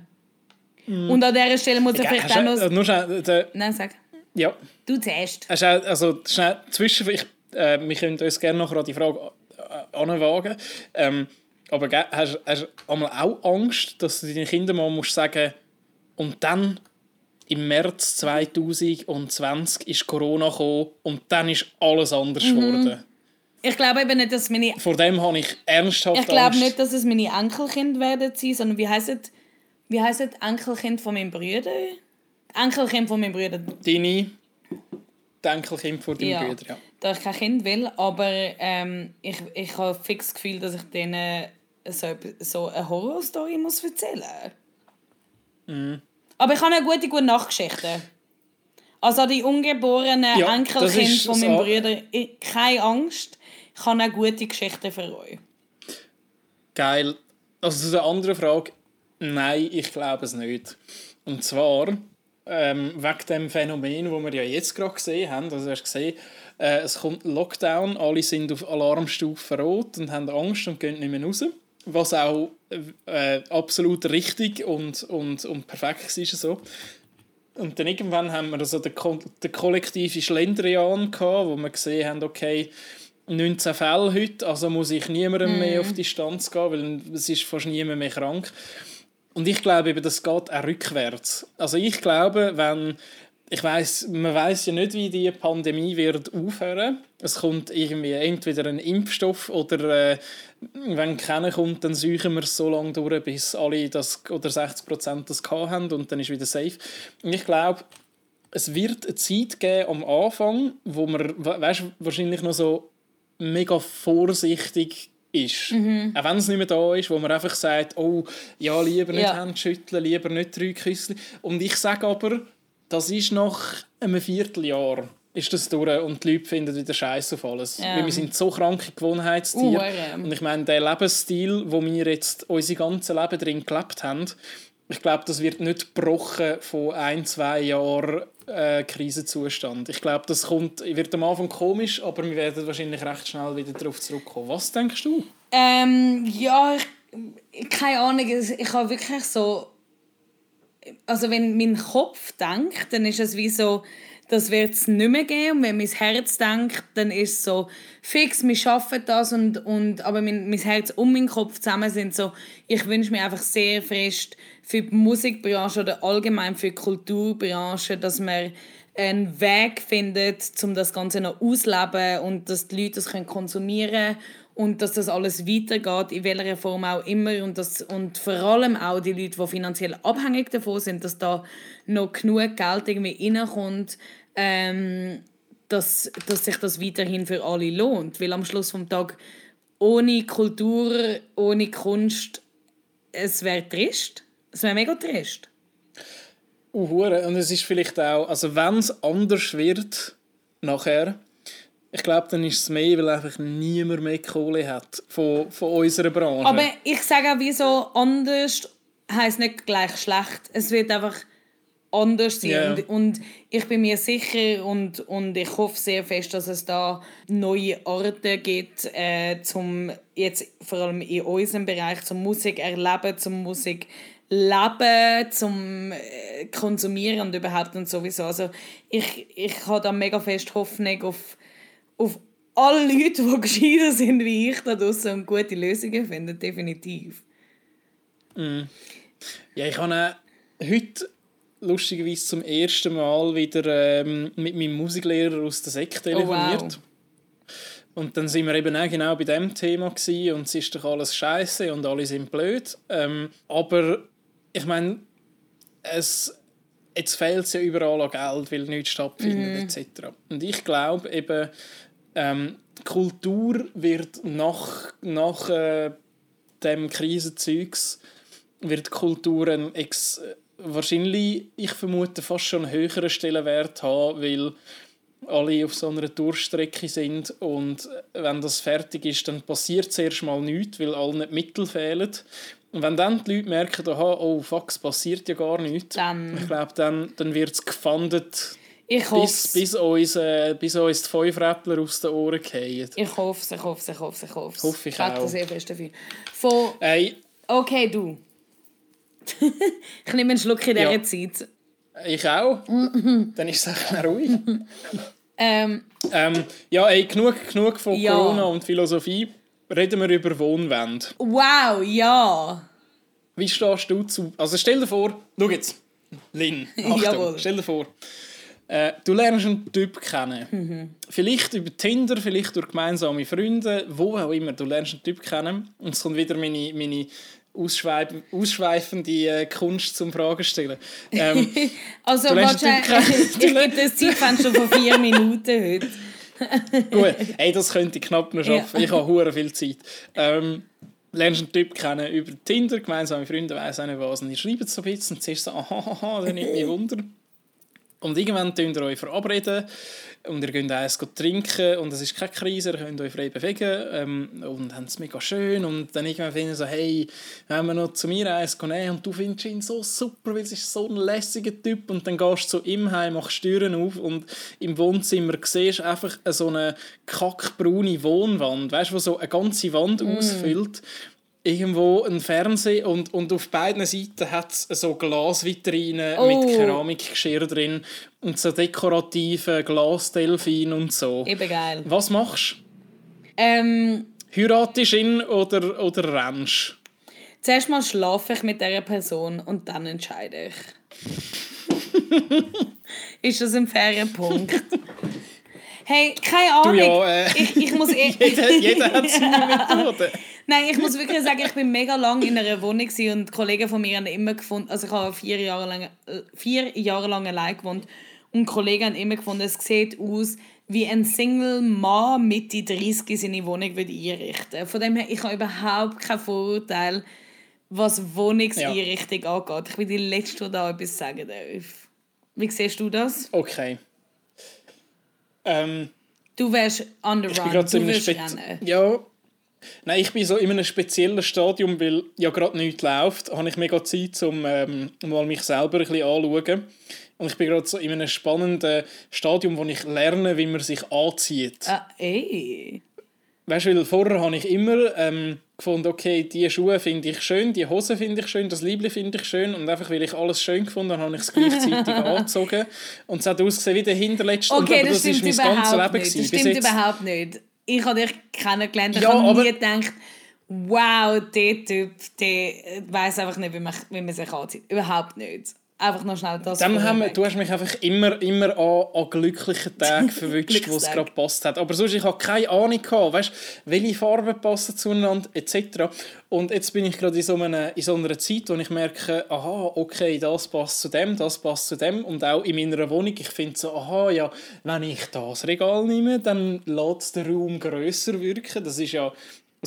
Mm. Und an dieser Stelle muss ich vielleicht auch noch...
Äh, nur schnell, der,
Nein, sag.
Ja.
Du zuerst.
Also schnell, zwischen... Ich, äh, wir können uns gerne noch die Frage äh, anwagen. Ähm, aber hast, hast du einmal auch Angst, dass du deinen Kindern mal musst sagen und dann im März 2020 ist Corona gekommen und dann ist alles anders mhm. geworden.
Ich glaube eben nicht, dass meine...
Vor dem habe ich ernsthaft
Ich glaube nicht, dass es meine Enkelkind werden sein, sondern wie heisst es? Wie heisst es? Enkelkind von meinem Bruder? Enkelkind von meinem Bruder.
Deine Enkelkind von deinem
ja,
Bruder, ja.
Da ich kein Kind will, aber ähm, ich, ich habe fix das Gefühl, dass ich denen so, so eine Horrorstory muss erzählen muss. Mhm. Aber ich habe eine gute, gute Nachgeschichte. Also die ungeborenen ja, Enkelkind von meinem so. Bruder, keine Angst, ich habe eine gute Geschichte für euch.
Geil. Also zu der anderen Frage, nein, ich glaube es nicht. Und zwar ähm, wegen dem Phänomen, das wir ja jetzt gerade gesehen haben. Also hast gesehen, äh, es kommt Lockdown, alle sind auf Alarmstufe rot und haben Angst und gehen nicht mehr raus was auch äh, absolut richtig und, und, und perfekt ist. So. Und dann irgendwann haben wir also den, Ko den kollektiven Schlendrian gehabt, wo wir gesehen haben, okay, 19 Fälle heute, also muss ich niemandem mm. mehr auf die Distanz gehen, weil es ist fast niemand mehr krank. Und ich glaube eben, das geht auch rückwärts. Also ich glaube, wenn ich weiß, man weiß ja nicht, wie die Pandemie wird aufhören. Es kommt irgendwie entweder ein Impfstoff oder äh, wenn keiner kommt, dann suchen wir es so lange durch, bis alle das oder 60 Prozent das haben und dann ist wieder safe. Und ich glaube, es wird eine Zeit geben am Anfang, wo man, weißt, wahrscheinlich noch so mega vorsichtig ist. Mhm. Auch wenn es nicht mehr da ist, wo man einfach sagt, oh, ja, lieber nicht ja. Hände schütteln, lieber nicht drei Küsse. Und ich sage aber, das ist nach einem Vierteljahr ist das durch und die Leute finden wieder Scheiß auf alles. Ja. Weil wir sind so kranke Gewohnheitstiere. Uh, Und ich meine, der Lebensstil, wo wir jetzt unser ganzes Leben drin gelebt haben, ich glaube, das wird nicht gebrochen von ein, zwei Jahren äh, Krisenzustand. Ich glaube, das kommt, wird am Anfang komisch, aber wir werden wahrscheinlich recht schnell wieder darauf zurückkommen. Was denkst du?
Ähm, ja, ich, keine Ahnung. Ich habe wirklich so also wenn mein Kopf denkt, dann ist es wie so, das wird es nicht mehr geben. Und wenn mein Herz denkt, dann ist es so, fix, wir schaffen das. Und, und, aber mein, mein Herz und mein Kopf zusammen sind so, ich wünsche mir einfach sehr fest für die Musikbranche oder allgemein für die Kulturbranche, dass man einen Weg findet, um das Ganze noch auszuleben und dass die Leute das konsumieren können und dass das alles weitergeht, in welcher Form auch immer und, das, und vor allem auch die Leute, die finanziell abhängig davon sind, dass da noch genug Geld irgendwie reinkommt, ähm, dass, dass sich das weiterhin für alle lohnt. Weil am Schluss des Tages ohne Kultur, ohne Kunst, es wäre trist. Es wäre mega trist.
Uh, und es ist vielleicht auch, also wenn es anders wird nachher, ich glaube, dann ist es mehr, weil einfach niemand mehr Kohle hat von, von unserer Branche.
Aber ich sage auch, wieso anders heisst nicht gleich schlecht. Es wird einfach anders sein. Yeah. Und, und, ich bin mir sicher und, und ich hoffe sehr fest, dass es da neue Orte gibt, äh, zum jetzt vor allem in unserem Bereich zum Musik erleben, zum Musik leben, zum äh, konsumieren und überhaupt und sowieso. Also ich, ich habe da mega fest Hoffnung auf, auf alle Leute, die gescheiter sind wie ich da draussen und gute Lösungen finden, definitiv.
Mm. Ja, ich habe heute lustigerweise zum ersten Mal wieder ähm, mit meinem Musiklehrer aus der Sek telefoniert. Oh, wow. Und dann sind wir eben auch genau bei dem Thema gewesen, und es ist doch alles scheiße und alle sind blöd. Ähm, aber ich meine, es, jetzt fehlt es ja überall an Geld, weil nichts stattfindet mm. etc. Und ich glaube eben, ähm, Kultur wird nach, nach äh, dem Krisenzeugs wird Kultur ein ex wahrscheinlich, ich vermute, fast schon einen höheren Stellenwert haben, weil alle auf so einer Durchstrecke sind und wenn das fertig ist, dann passiert zuerst mal nichts, weil allen die Mittel fehlen. Und wenn dann die Leute merken, aha, oh fuck, es passiert ja gar nichts, dann. ich glaube, dann, dann wird es gefundet,
ich
bis, bis, uns, äh, bis uns die Fünfräppler aus den Ohren fallen.
Ich hoffe es, ich hoffe es, ich hoffe es, ich hoffe es.
Hoffe ich, ich auch.
sehr fest dafür. Von... Hey. Okay, du. ich nehme einen Schluck in dieser ja. Zeit.
Ich auch. Dann ist es auch ruhig. ähm. Ähm, ja, ey, genug, genug von ja. Corona und Philosophie. Reden wir über Wohnwände.
Wow, ja.
Wie stehst du zu... Also stell dir vor... Schau jetzt. Lynn, Achtung, stell dir vor. Äh, du lernst einen Typ kennen. Mhm. Vielleicht über Tinder, vielleicht durch gemeinsame Freunde, wo auch immer. Du lernst einen Typ kennen. Und es kommt wieder meine, meine ausschweif ausschweifende äh, Kunst zum Fragen stellen. Ähm,
also, wahrscheinlich, ich gebe das Zeitfenster von vier Minuten heute.
Gut, hey, das könnte ich knapp noch schaffen. Ja. Ich habe hure viel Zeit. Ähm, lernst einen Typ kennen über Tinder, gemeinsame Freunde, weiss auch nicht was. Und ihr schreibt so ein bisschen und siehst so, aha, aha, das nimmt mich Wunder. Und irgendwann könnt ihr euch verabreden und ihr könnt eins trinken und es ist keine Krise, ihr könnt euch frei bewegen ähm, und haben es mega schön. Und dann irgendwann finden so, hey, wenn wir noch zu mir eins nehmen und du findest ihn so super, weil es ist so ein lässiger Typ. Und dann gehst du zu ihm heim, machst Türen auf und im Wohnzimmer siehst du einfach so eine kackbraune Wohnwand, weißt du, die so eine ganze Wand mm. ausfüllt irgendwo ein Fernseher und, und auf beiden Seiten hat es so Glasvitrinen oh. mit Keramikgeschirr drin und so dekorative Glasdelfin und so.
Eben geil.
Was machst du?
Ähm,
Heiratest ihn oder, oder rennst
Zuerst mal schlafe ich mit dieser Person und dann entscheide ich. Ist das ein fairer Punkt? Hey, keine Ahnung. Du ja, äh, ich, ich muss eh...
jeder, jeder hat seine Methode.
Nein, ich muss wirklich sagen, ich bin mega lang in einer Wohnung und Kollegen von mir haben immer gefunden, also ich habe vier Jahre lang, äh, vier Jahre lang allein gewohnt und Kollegen haben immer gefunden, es sieht aus wie ein Single-Mann Mitte 30 seine Wohnung würde einrichten Von dem her, ich habe überhaupt kein Vorurteil, was Wohnungseinrichtung ja. angeht. Ich bin die Letzte, die da etwas sagen darf. Wie siehst du das?
Okay. Ähm,
du wärst on the run, du wirst rennen.
Ja, Nein, ich bin so in einem speziellen Stadium, weil ja gerade nichts läuft, habe ich mega Zeit, um ähm, mal mich selber ein bisschen anzuschauen. Und ich bin gerade so in einem spannenden Stadium, wo ich lerne, wie man sich anzieht.
Ah, ey.
Weißt du, weil vorher habe ich immer ähm, gefunden, okay, diese Schuhe finde ich schön, die Hose finde ich schön, das Liebling finde ich schön und einfach, weil ich alles schön gefunden habe, habe ich es gleichzeitig angezogen und es hat ausgesehen wie der hinterletzte
okay, und das, das ist mein ganzes Leben nicht. Das stimmt überhaupt nicht. Ich habe dich kennengelernt und ja, ich habe nie gedacht, wow, der Typ, der weiß einfach nicht, wie man, wie man sich anzieht. Überhaupt nicht. Einfach noch schnell das
Dem haben wir, du hast mich einfach immer, immer an, an glücklichen Tagen verwünscht, wo es gerade gepasst hat. Aber sonst, ich habe keine Ahnung gehabt, weißt, welche Farben passen zueinander, etc. Und jetzt bin ich gerade in so, einer, in so einer Zeit, wo ich merke, aha, okay, das passt zu dem, das passt zu dem. Und auch in meiner Wohnung, ich finde so, aha, ja, wenn ich das Regal nehme, dann lässt den Raum grösser wirken. Das ist ja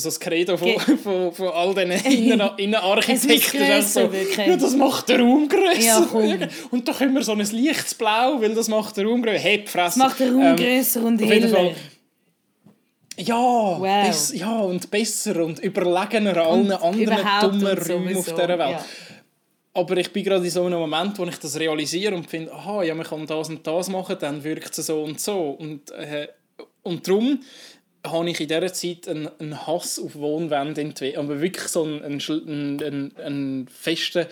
also das Credo von, von, von all diesen Innen- Innenarchitekten.
Wirken.
Ja, das macht den Raum grösser.
Ja.
Und da können wir so ein leichtes Blau, weil das macht den Raum grösser. Hey, Fresse.
macht den Raum
Ähm,
grösser und.
Fall. Ja,
Wow.
bess- ja, und besser und überlegener allen anderen dummen Räumen auf dieser Welt.
ja.
Aber ich bin gerade in so einem Moment, wo ich das realisiere und finde, aha, ja, man kann das und das machen, dann wirkt es so und so. Und, äh, und darum habe ich in dieser Zeit einen, einen Hass auf Wohnwände entwickelt. Aber wirklich so einen, einen, einen, einen, festen...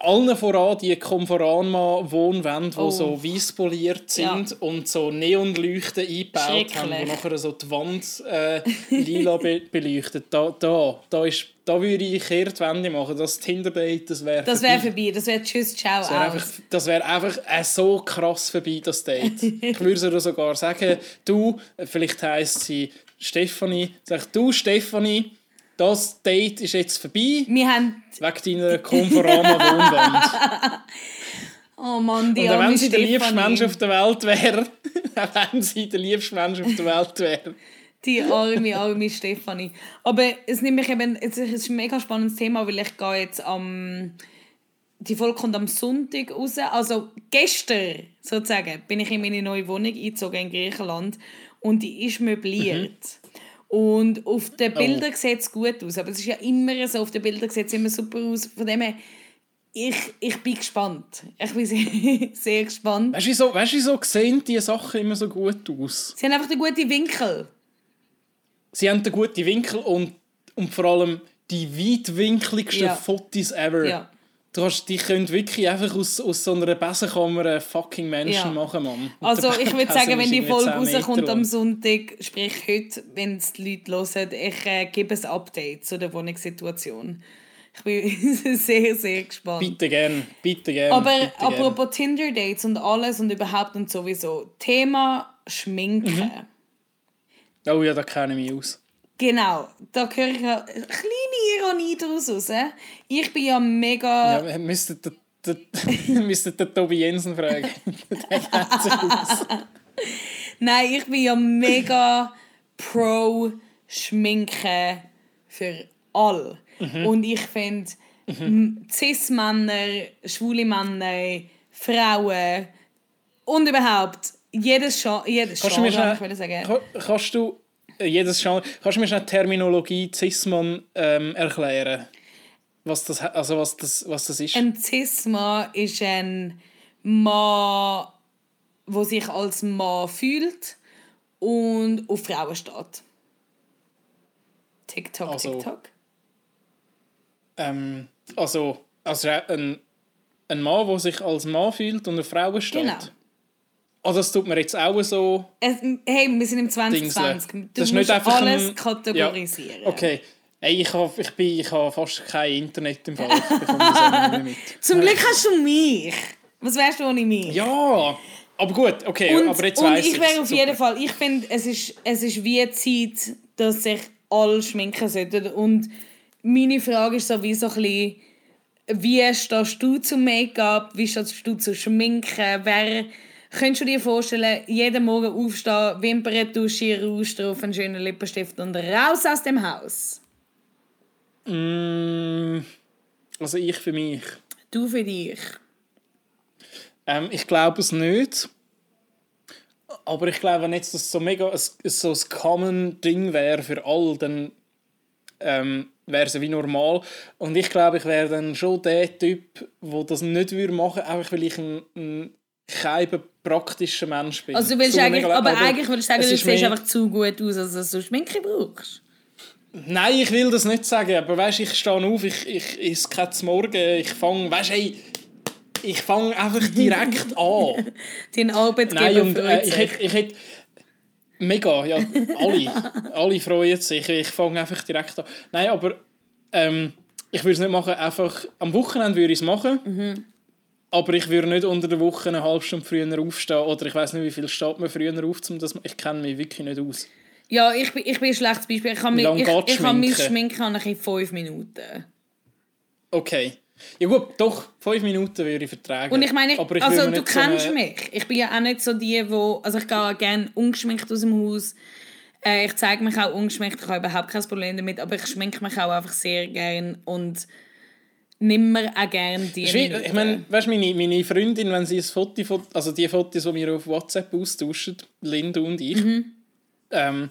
Allen voran die Konforama-Wohnwände, die
Oh.
so weiß poliert sind
Ja.
und so Neonleuchten eingebaut haben, die nachher so die Wand äh, lila be beleuchtet. Da, da, da, ist, da würde ich Kehrtwende machen. Das Tinder-Date, das wäre
Das wäre vorbei. Das wäre Tschüss, ciao,
das wäre einfach, das wär einfach äh, so krass vorbei, das Date. ich würde sogar sagen, du, vielleicht heisst sie Stefanie, sag du Stefanie, das Date ist jetzt vorbei,
Wir haben...
wegen deiner Konforama-Wohnwand.
Oh Mann, die
Und wenn
arme
sie der liebste. Mensch auf der Welt wäre, wenn sie der liebste Mensch auf der Welt wäre,
Die arme, arme Stefanie. Aber es nimmt mich eben, es ist ein mega spannendes Thema, weil ich gehe jetzt am, die Folge kommt am Sonntag raus. Also gestern, sozusagen, bin ich in meine neue Wohnung eingezogen in Griechenland und die ist möbliert. Und auf den Bildern sieht es gut aus, aber es ist ja immer so, auf den Bildern sieht es immer super aus. Von dem her, ich, ich bin gespannt. Ich bin sehr, sehr gespannt.
weißt du, wieso, weißt du, wieso sehen diese Sachen immer so gut aus?
Sie haben einfach den guten Winkel.
Sie haben einen guten Winkel und, und vor allem die weitwinkligsten
Ja.
Fotos ever.
Ja.
Du hast, die können wirklich einfach aus, aus so einer Besenkammer fucking Menschen
Ja.
machen, Mann. Und
Also ich würde sagen, wenn die Folge
10 Meter
rauskommt am. Sonntag, sprich heute, wenn es die Leute hören, ich äh, gebe ein Update zu der Wohnungssituation. Ich bin sehr, sehr gespannt.
Bitte gern, bitte gern.
Aber
bitte gern.
apropos Tinder-Dates und alles und überhaupt und sowieso, Thema Schminken.
Mhm. Oh ja, da kenne ich mich aus.
Genau, da höre ich eine kleine Ironie daraus raus. Ich bin ja mega...
Ja, wir müssten den, Tobi Jensen fragen. Der kennt sich aus.
Nein, ich bin ja mega pro Schminken für alle.
Mhm.
Und ich finde, m- Cis-Männer, schwule Männer, Frauen und überhaupt jedes Genre, jedes
Kannst du mir
Genre,
schnell, kannst du jedes Genre, kannst du mir schnell die Terminologie Cis-Mann ähm, erklären? Was das, also was das, was das ist?
Ein Cis-Mann ist ein Mann, der sich als Mann fühlt und auf Frauen steht. TikTok,
Also,
TikTok.
Ähm, also, also ein, ein Mann, der sich als Mann fühlt und eine Frau steht.
Genau.
Oh, das tut mir jetzt auch so.
Es, hey, wir sind im 2020.
Dingsle.
Du
Das
musst
nicht einfach
alles
ein-
kategorisieren.
Ja. Okay. Hey, ich habe ich bin, ich hab fast kein Internet im Fall. Ich.
Zum Glück hast du mich. Was wärst du ohne mich?
Ja, aber gut, okay,
und,
aber jetzt
und
weiss
ich wäre
ich's.
auf jeden Fall, ich finde, es ist, es ist wie Zeit, dass sich alle schminken sollten. Und meine Frage ist so wie so ein bisschen, wie stehst du zum Make-up, wie stehst du zu Schminken, wer... Könntest du dir vorstellen, jeden Morgen aufstehen, Wimpern, Dusche, Rouge drauf, einen schönen Lippenstift und raus aus dem Haus?
Mm, also ich für mich.
Du für dich.
Ähm, ich glaube es nicht. Aber ich glaube, wenn jetzt das so mega ein, so ein common Ding wäre für alle, dann ähm, wäre es wie normal. Und ich glaube, ich wäre dann schon der Typ, der das nicht würde machen würde, einfach weil ich ein, ein kein praktischer Mensch bin.
Also du willst
So
eigentlich,
mega-
aber, eigentlich würdest du sagen, du siehst einfach zu gut aus, als dass du Schminke brauchst.
Nein, ich will das nicht sagen, aber weißt, ich stehe auf, ich, ich esse kein Morgen, ich fange, weißt hey, ich fange einfach direkt an.
Dein Arbeitgeber
Nein, und äh, ich hätte, ich hätte mega, ja, alle, alle freuen sich, ich fange einfach direkt an. Nein, aber ähm, ich würde es nicht machen, einfach am Wochenende würde ich es machen, aber ich würde nicht unter der Woche eine halbe Stunde früher aufstehen oder ich weiß nicht, wie viel steht man früher auf, um das, ich kenne mich wirklich nicht aus.
Ja, ich bin, ich bin ein schlechtes Beispiel. Ich kann, mich, ich, ich kann mich schminken in fünf Minuten.
Okay. Ja gut, doch, fünf Minuten würde ich vertragen.
Und ich meine, ich also du kennst so eine... mich. Ich bin ja auch nicht so die, wo, also ich gehe gerne ungeschminkt aus dem Haus. Äh, ich zeige mich auch ungeschminkt, ich habe überhaupt kein Problem damit, aber ich schminke mich auch einfach sehr gern und nimmer auch gerne die
wie, Ich meine, weißt, meine, meine Freundin, wenn sie ein Foto, also die Fotos, die wir auf WhatsApp austauschen, Linda und ich, mhm. ähm,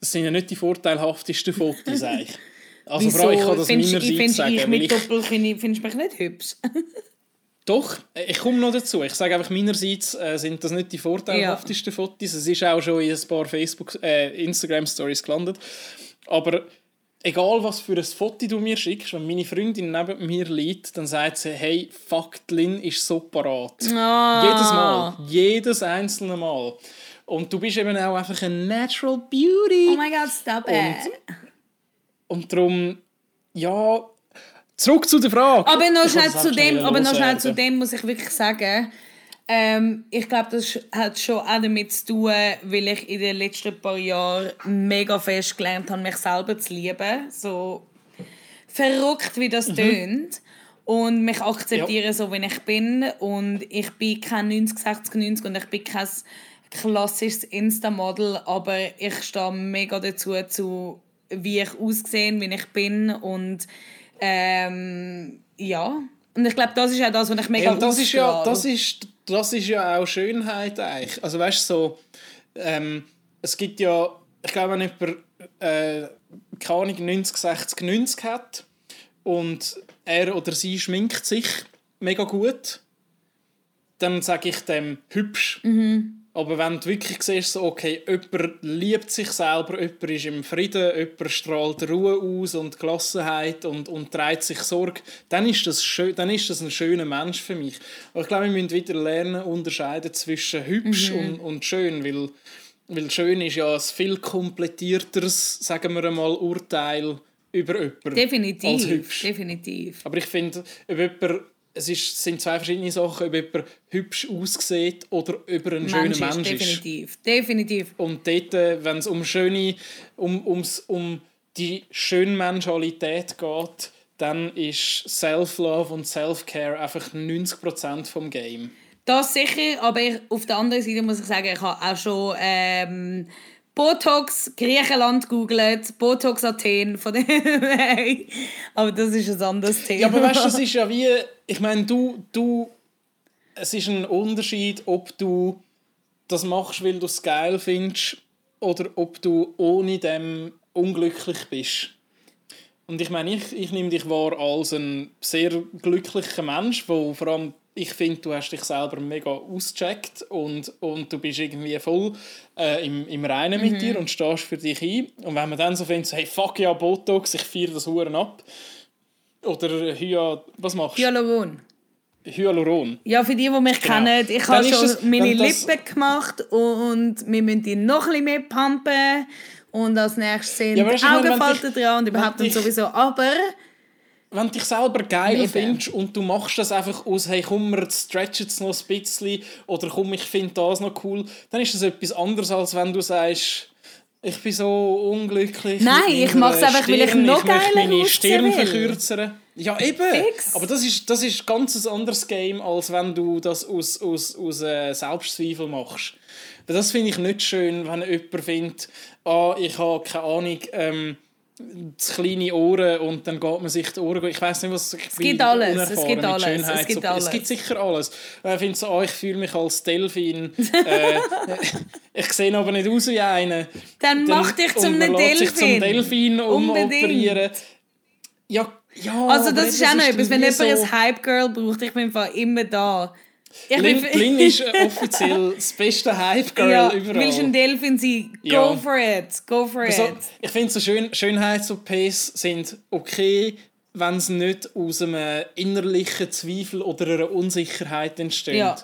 das sind ja nicht die vorteilhaftesten Fotos eigentlich. Also
Wieso? Frau, ich kann das findest, meinerseits ich, sagen. Ich mit Doppel findest du mich nicht hübsch?
Doch, ich komme noch dazu. Ich sage einfach, meinerseits äh, sind das nicht die vorteilhaftesten ja. Fotos. Es ist auch schon in ein paar Facebook, äh, Instagram-Stories gelandet. Aber egal, was für ein Foto du mir schickst, wenn meine Freundin neben mir liegt, dann sagt sie, hey, fuck, Lynn ist so parat. Oh. Jedes Mal. Jedes einzelne Mal. Und du bist eben auch einfach ein Natural Beauty.
Oh my God, stop it.
Und darum, ja, zurück zu der Frage.
Aber noch schnell zu dem, aber noch schnell zu dem muss ich wirklich sagen, ähm, ich glaube, das hat schon auch damit zu tun, weil ich in den letzten paar Jahren mega fest gelernt habe, mich selber zu lieben. So verrückt, wie das mhm. tönt. Und mich akzeptieren, ja. so wie ich bin. Und ich bin kein 90, 60, 90 und ich bin kein klassisches Insta-Model, aber ich stehe mega dazu, zu wie ich aussehe, wie ich bin und ähm, ja. Und ich glaube, das ist auch das, was ich mega
ja, das ist ja das ist das ist ja auch Schönheit eigentlich. Also weißt du so, ähm, es gibt ja, ich glaube, wenn jemand äh, keine Ahnung 90, 60, 90 hat und er oder sie schminkt sich mega gut, dann sage ich dem hübsch. Mhm. Aber wenn du wirklich siehst, so, okay, jemand liebt sich selber, jemand ist im Frieden, jemand strahlt Ruhe aus und Gelassenheit und, und trägt sich Sorge, dann ist, das schön, dann ist das ein schöner Mensch für mich. Aber ich glaube, wir müssen wieder lernen, unterscheiden zwischen hübsch mhm. und, und schön, weil, weil schön ist ja ein viel komplettierteres, sagen wir einmal, Urteil über jemanden
definitiv, als hübsch. Definitiv.
Aber ich finde, ob jemand es ist, sind zwei verschiedene Sachen, ob jemand hübsch aussieht oder über einen Mensch schönen Mensch ist.
Definitiv, definitiv.
Und dort, äh, wenn es um schöne, um, ums, um die Schönmenschalität geht, dann ist Self-Love und Self-Care einfach 90% vom Game.
Das sicher, aber ich, auf der anderen Seite muss ich sagen, ich habe auch schon ähm, Botox Griechenland googelt, Botox Athen von dem Aber das ist ein anderes Thema.
Ja, aber weißt du, das ist ja wie, ich meine, du, du, es ist ein Unterschied, ob du das machst, weil du es geil findest oder ob du ohne dem unglücklich bist. Und ich meine, ich, ich nehme dich wahr als ein sehr glücklicher Mensch, der vor allem ich finde, du hast dich selber mega ausgecheckt und, und du bist irgendwie voll äh, im, im Reinen mhm. mit dir und stehst für dich ein. Und wenn man dann so findet, hey, fuck ja, Botox, ich feiere das Huren ab. Oder Hya, was machst
du? Hyaluron.
Hyaluron.
Ja, für die, die mich genau. kennen, ich habe schon das, meine Lippen gemacht und wir müssen die noch ein bisschen mehr pumpen. Und als nächstes sind ja, Augenfalten dran und überhaupt und sowieso. Aber
wenn du dich selber geil Eben. findest und du machst das einfach aus, hey, komm, wir stretchen es noch ein bisschen oder komm, ich finde das noch cool, dann ist das etwas anderes, als wenn du sagst, ich bin so unglücklich.
Nein, ich mache es einfach, weil ich noch geiler Ich meine
Stirn verkürzen. Ja, eben. Fix. Aber das ist, das ist ganz ein anderes Game, als wenn du das aus, aus, aus äh, Selbstzweifel machst. Das finde ich nicht schön, wenn jemand findet, ah, ich habe keine Ahnung, ähm, zu kleine Ohren und dann geht man sich die Ohren ich weiß nicht was
es gibt alles es gibt alles es gibt,
alles. es gibt sicher alles. Ich finde so ich fühle mich als Delfin. Äh, ich sehe aber nicht aus wie einer
dann, dann mach dich zum Delfin sich
zum Delfin. Umoperieren. Ja ja
also das ist auch noch etwas wenn jemand so ein Hype Girl braucht. Ich bin immer da
Lin, Lin ist offiziell das beste Hype-Girl ja, überall.
Willst du ein Delfin sein? Go ja. for it. Go for also, it.
Ich finde, so Schön Schönheits-OPs sind okay, wenn es nicht aus einem innerlichen Zweifel oder einer Unsicherheit entsteht. Ja.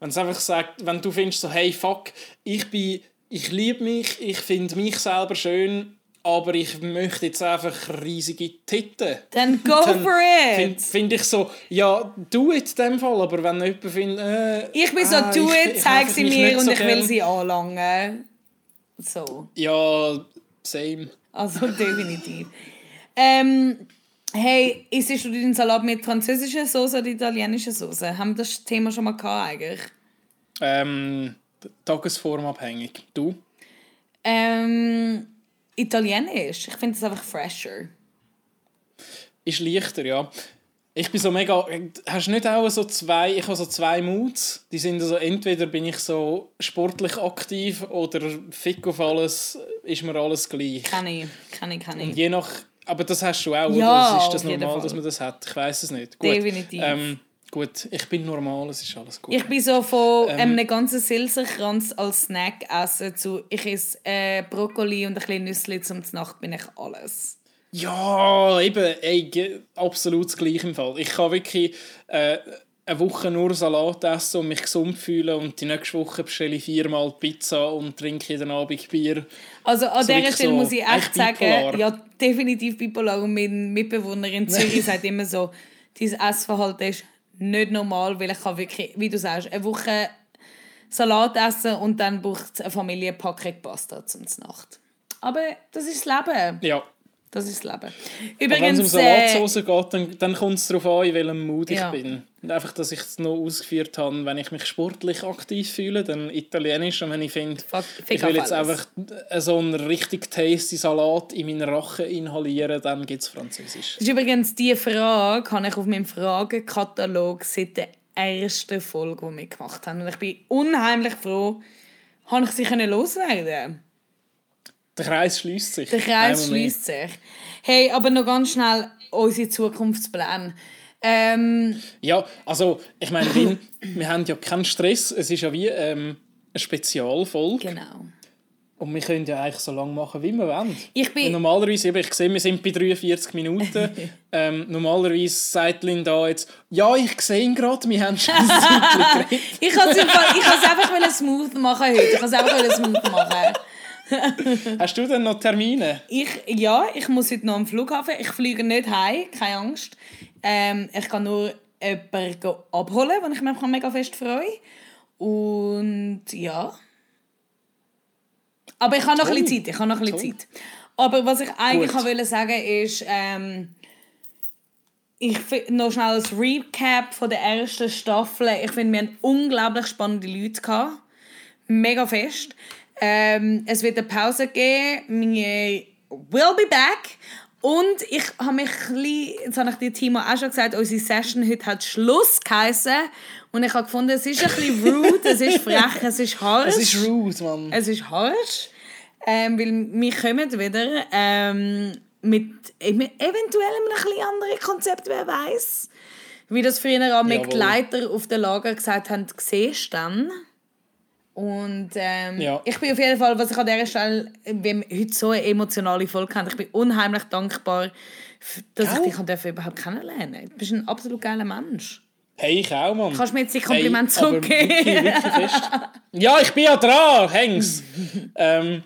Wenn es einfach sagt, wenn du findest so, hey, fuck, ich bin, ich liebe mich, ich finde mich selber schön, aber ich möchte jetzt einfach riesige Titten.
Dann go
Dann
for
Finde
it!
find ich so, ja, du in dem Fall, aber wenn jemand findet, äh,
Ich bin so,
ah, ich-
it,
ich
zeig
habe
sie mir und
so
ich will sie anlangen. So.
Ja, same.
Also definitiv. Ähm, hey, isst du den Salat mit französischer Soße oder italienischer Soße? Haben wir das Thema schon mal gehabt eigentlich?
Ähm, tagesformabhängig. Du?
Ähm, Italienisch. Ich finde es einfach fresher.
Ist leichter, ja. Ich bin so mega. Hast du nicht auch so zwei? Ich habe so zwei Moods. Die sind also entweder bin ich so sportlich aktiv oder fick auf alles, ist mir alles gleich.
Kann ich, kann ich, kann ich.
Je nach. Aber das hast du auch,
Ja,
oder? Ist das normal, dass man das hat? Ich weiß es nicht. Gut.
Definitiv.
Ähm, gut, ich bin normal, es ist alles gut.
Ich bin so von
Ähm.
einem ganzen Silserkranz als Snack essen zu ich esse äh, Brokkoli und ein bisschen Nüsse zum Nacht bin ich alles.
Ja, eben, ey, absolut das gleiche im Fall. Ich kann wirklich äh, eine Woche nur Salat essen und mich gesund fühlen und die nächste Woche bestelle ich viermal Pizza und trinke jeden Abend Bier.
Also an
So
dieser
wirklich
Stelle
so
muss ich echt sagen,
bipolar.
ja, definitiv bipolar. Und mein Mitbewohner in Zürich sagt immer so, dein Essverhalten ist nicht normal, weil ich kann wirklich, wie du sagst, eine Woche Salat essen und dann braucht Familie eine Packung Pasta zum Nacht. Aber das ist das Leben.
Ja.
Das ist das Leben.
Aber wenn es um
Übrigens, äh,
Salatsauce geht, dann, dann kommt es darauf an, in welchem Mood
Ja.
ich bin. Und einfach, dass ich es noch ausgeführt habe, wenn ich mich sportlich aktiv fühle, dann italienisch. Und wenn ich finde, ich will jetzt
alles.
einfach so einen richtig tasty Salat in meinen Rachen inhalieren, dann gibt es Französisch.
Das ist übrigens diese Frage, habe ich auf meinem Fragenkatalog seit der ersten Folge, die wir gemacht haben. Und ich bin unheimlich froh, habe ich sie loswerden
Der Kreis schließt sich.
Der Kreis schließt sich. Hey, aber noch ganz schnell unsere Zukunftspläne. Ähm,
Ja, also, ich meine, Lin, wir haben ja keinen Stress. Es ist ja wie ähm, eine Spezialfolge.
genau.
Und wir können ja eigentlich so lange machen, wie wir wollen.
Ich bin-
Und normalerweise, eben, ich sehe, wir sind bei 43 Minuten. ähm, normalerweise sagt Lin da jetzt, ja, ich sehe ihn gerade, wir haben schon ein.
Ich kann es einfach smooth machen heute. Ich kann es einfach smooth machen.
Hast du denn noch Termine?
Ich, ja, ich muss heute noch am Flughafen. Ich fliege nicht heim, keine Angst. Ähm, ich kann nur jemanden abholen, wo ich mich mega fest freue. Und ja. Aber ich habe noch ein bisschen Zeit. Ich habe noch ein bisschen Zeit. Aber was ich eigentlich
Gut.
wollte sagen ist, ähm, ich noch schnell als Recap von der ersten Staffel. Ich finde, wir haben unglaublich spannende Leute gehabt. Mega fest. Ähm, es wird eine Pause geben. Wir will be back. Und ich habe mich ein bisschen, jetzt habe ich dir Timo auch schon gesagt, unsere Session heute hat Schluss geheissen. Und ich habe gefunden, es ist ein bisschen rude, es ist frech, es ist harsch.
Es ist rude, Mann.
Es ist harsch, ähm, weil wir kommen wieder ähm, mit ev- eventuell einem ein bisschen anderen Konzept, wer weiß. Wie das früher auch mit. Leiter auf dem Lager gesagt haben, siehst du dann. Und ähm,
Ja.
ich bin auf jeden Fall, was ich an dieser Stelle, wir heute so eine emotionale Folge haben, ich bin unheimlich dankbar, dass
Gell?
ich dich dafür überhaupt kennenlernen Du bist ein absolut geiler Mensch.
Hey, ich auch, Mann.
Kannst du mir jetzt die Kompliment
Hey,
zurückgeben?
Wirklich, wirklich fest. Ja, ich bin ja dran, häng's. ähm,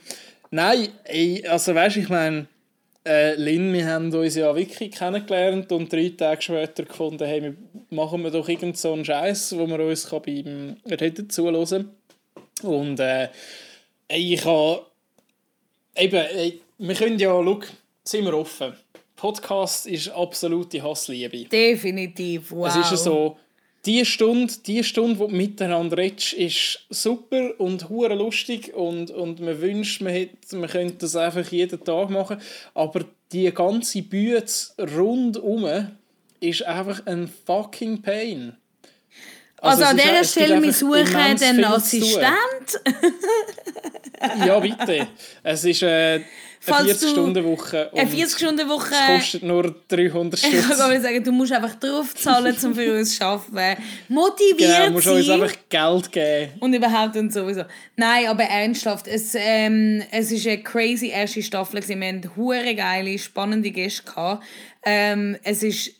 nein, ey, also weißt du, ich meine, äh, Lin, wir haben uns ja wirklich kennengelernt und drei Tage später gefunden, hey, wir machen wir doch irgend so einen Scheiß, wo wir uns kann beim Reden zuhören Und äh, ich habe eben, ey, wir können ja, schau, sind wir offen. Podcast ist absolute Hassliebe.
Definitiv, wow.
Es ist ja so, die Stunde, die Stunde, wo du miteinander redest, ist super und hure lustig und, und man wünscht, man, hätte, man könnte das einfach jeden Tag machen. Aber die ganze Bühne rundum ist einfach ein fucking Pain.
Also, an
es ist-
dieser Stelle, wir suchen
zu
Assistent.
Ja, bitte. Es ist äh, eine
Falls du-
40-Stunden-Woche.
Eine
und
40-Stunden-Woche.
Es kostet nur 300
Ich kann sagen, du musst einfach draufzahlen, um für uns zu arbeiten. Motiviert
Genau, du musst uns einfach Geld geben.
Und überhaupt und sowieso. Nein, aber ernsthaft, es, ähm, es ist eine crazy erste Staffel. Wir hatten hure geile, spannende Gäste. gehabt. Ähm, es ist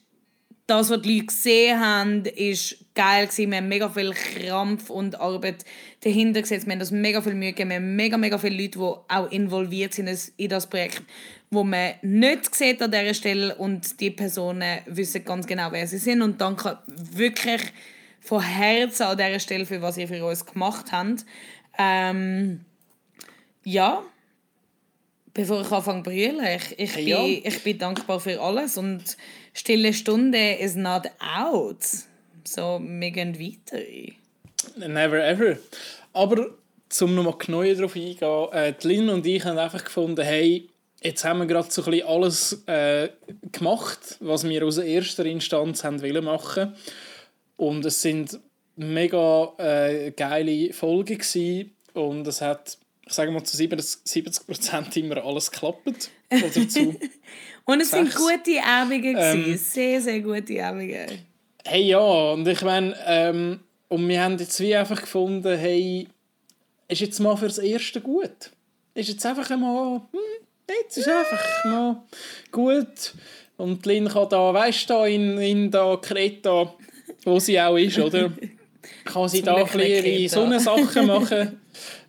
das, was die Leute gesehen haben, ist geil gewesen. Wir haben mega viel Krampf und Arbeit dahinter gesetzt. Wir haben das mega viel Mühe gegeben. Wir haben mega, mega viele Leute, die auch involviert sind in das Projekt, wo man nicht sieht an dieser Stelle und die Personen wissen ganz genau, wer sie sind. Und danke wirklich von Herzen an dieser Stelle für was ihr für uns gemacht habt. Ähm, ja, bevor ich anfange zu brüllen, ich, ich,
ja.
bin, ich bin dankbar für alles und stille Stunde is not out. So, wir gehen weiter.
Never ever. Aber zum nochmal genauer darauf eingehen, äh, Lynn und ich haben einfach gefunden, hey, jetzt haben wir gerade so ein bisschen alles äh, gemacht, was wir aus erster Instanz haben wollen machen. Und es sind mega äh, geile Folgen gewesen. und es hat, ich sage mal, zu 70 Prozent immer alles geklappt. Oder zu
Und es sind
Sechs.
gute Abende.
Ähm.
Sehr, sehr gute Abende.
Hey ja, und ich meine, ähm, und wir haben jetzt wie einfach gefunden, hey, ist jetzt mal fürs Erste gut. Ist jetzt einfach mal, hm, jetzt ist einfach mal gut. Und Lynn kann da, weißt du, in, in da Kreta, wo sie auch ist, oder? Kann sie da ein bisschen ihre. Sonnensachen machen.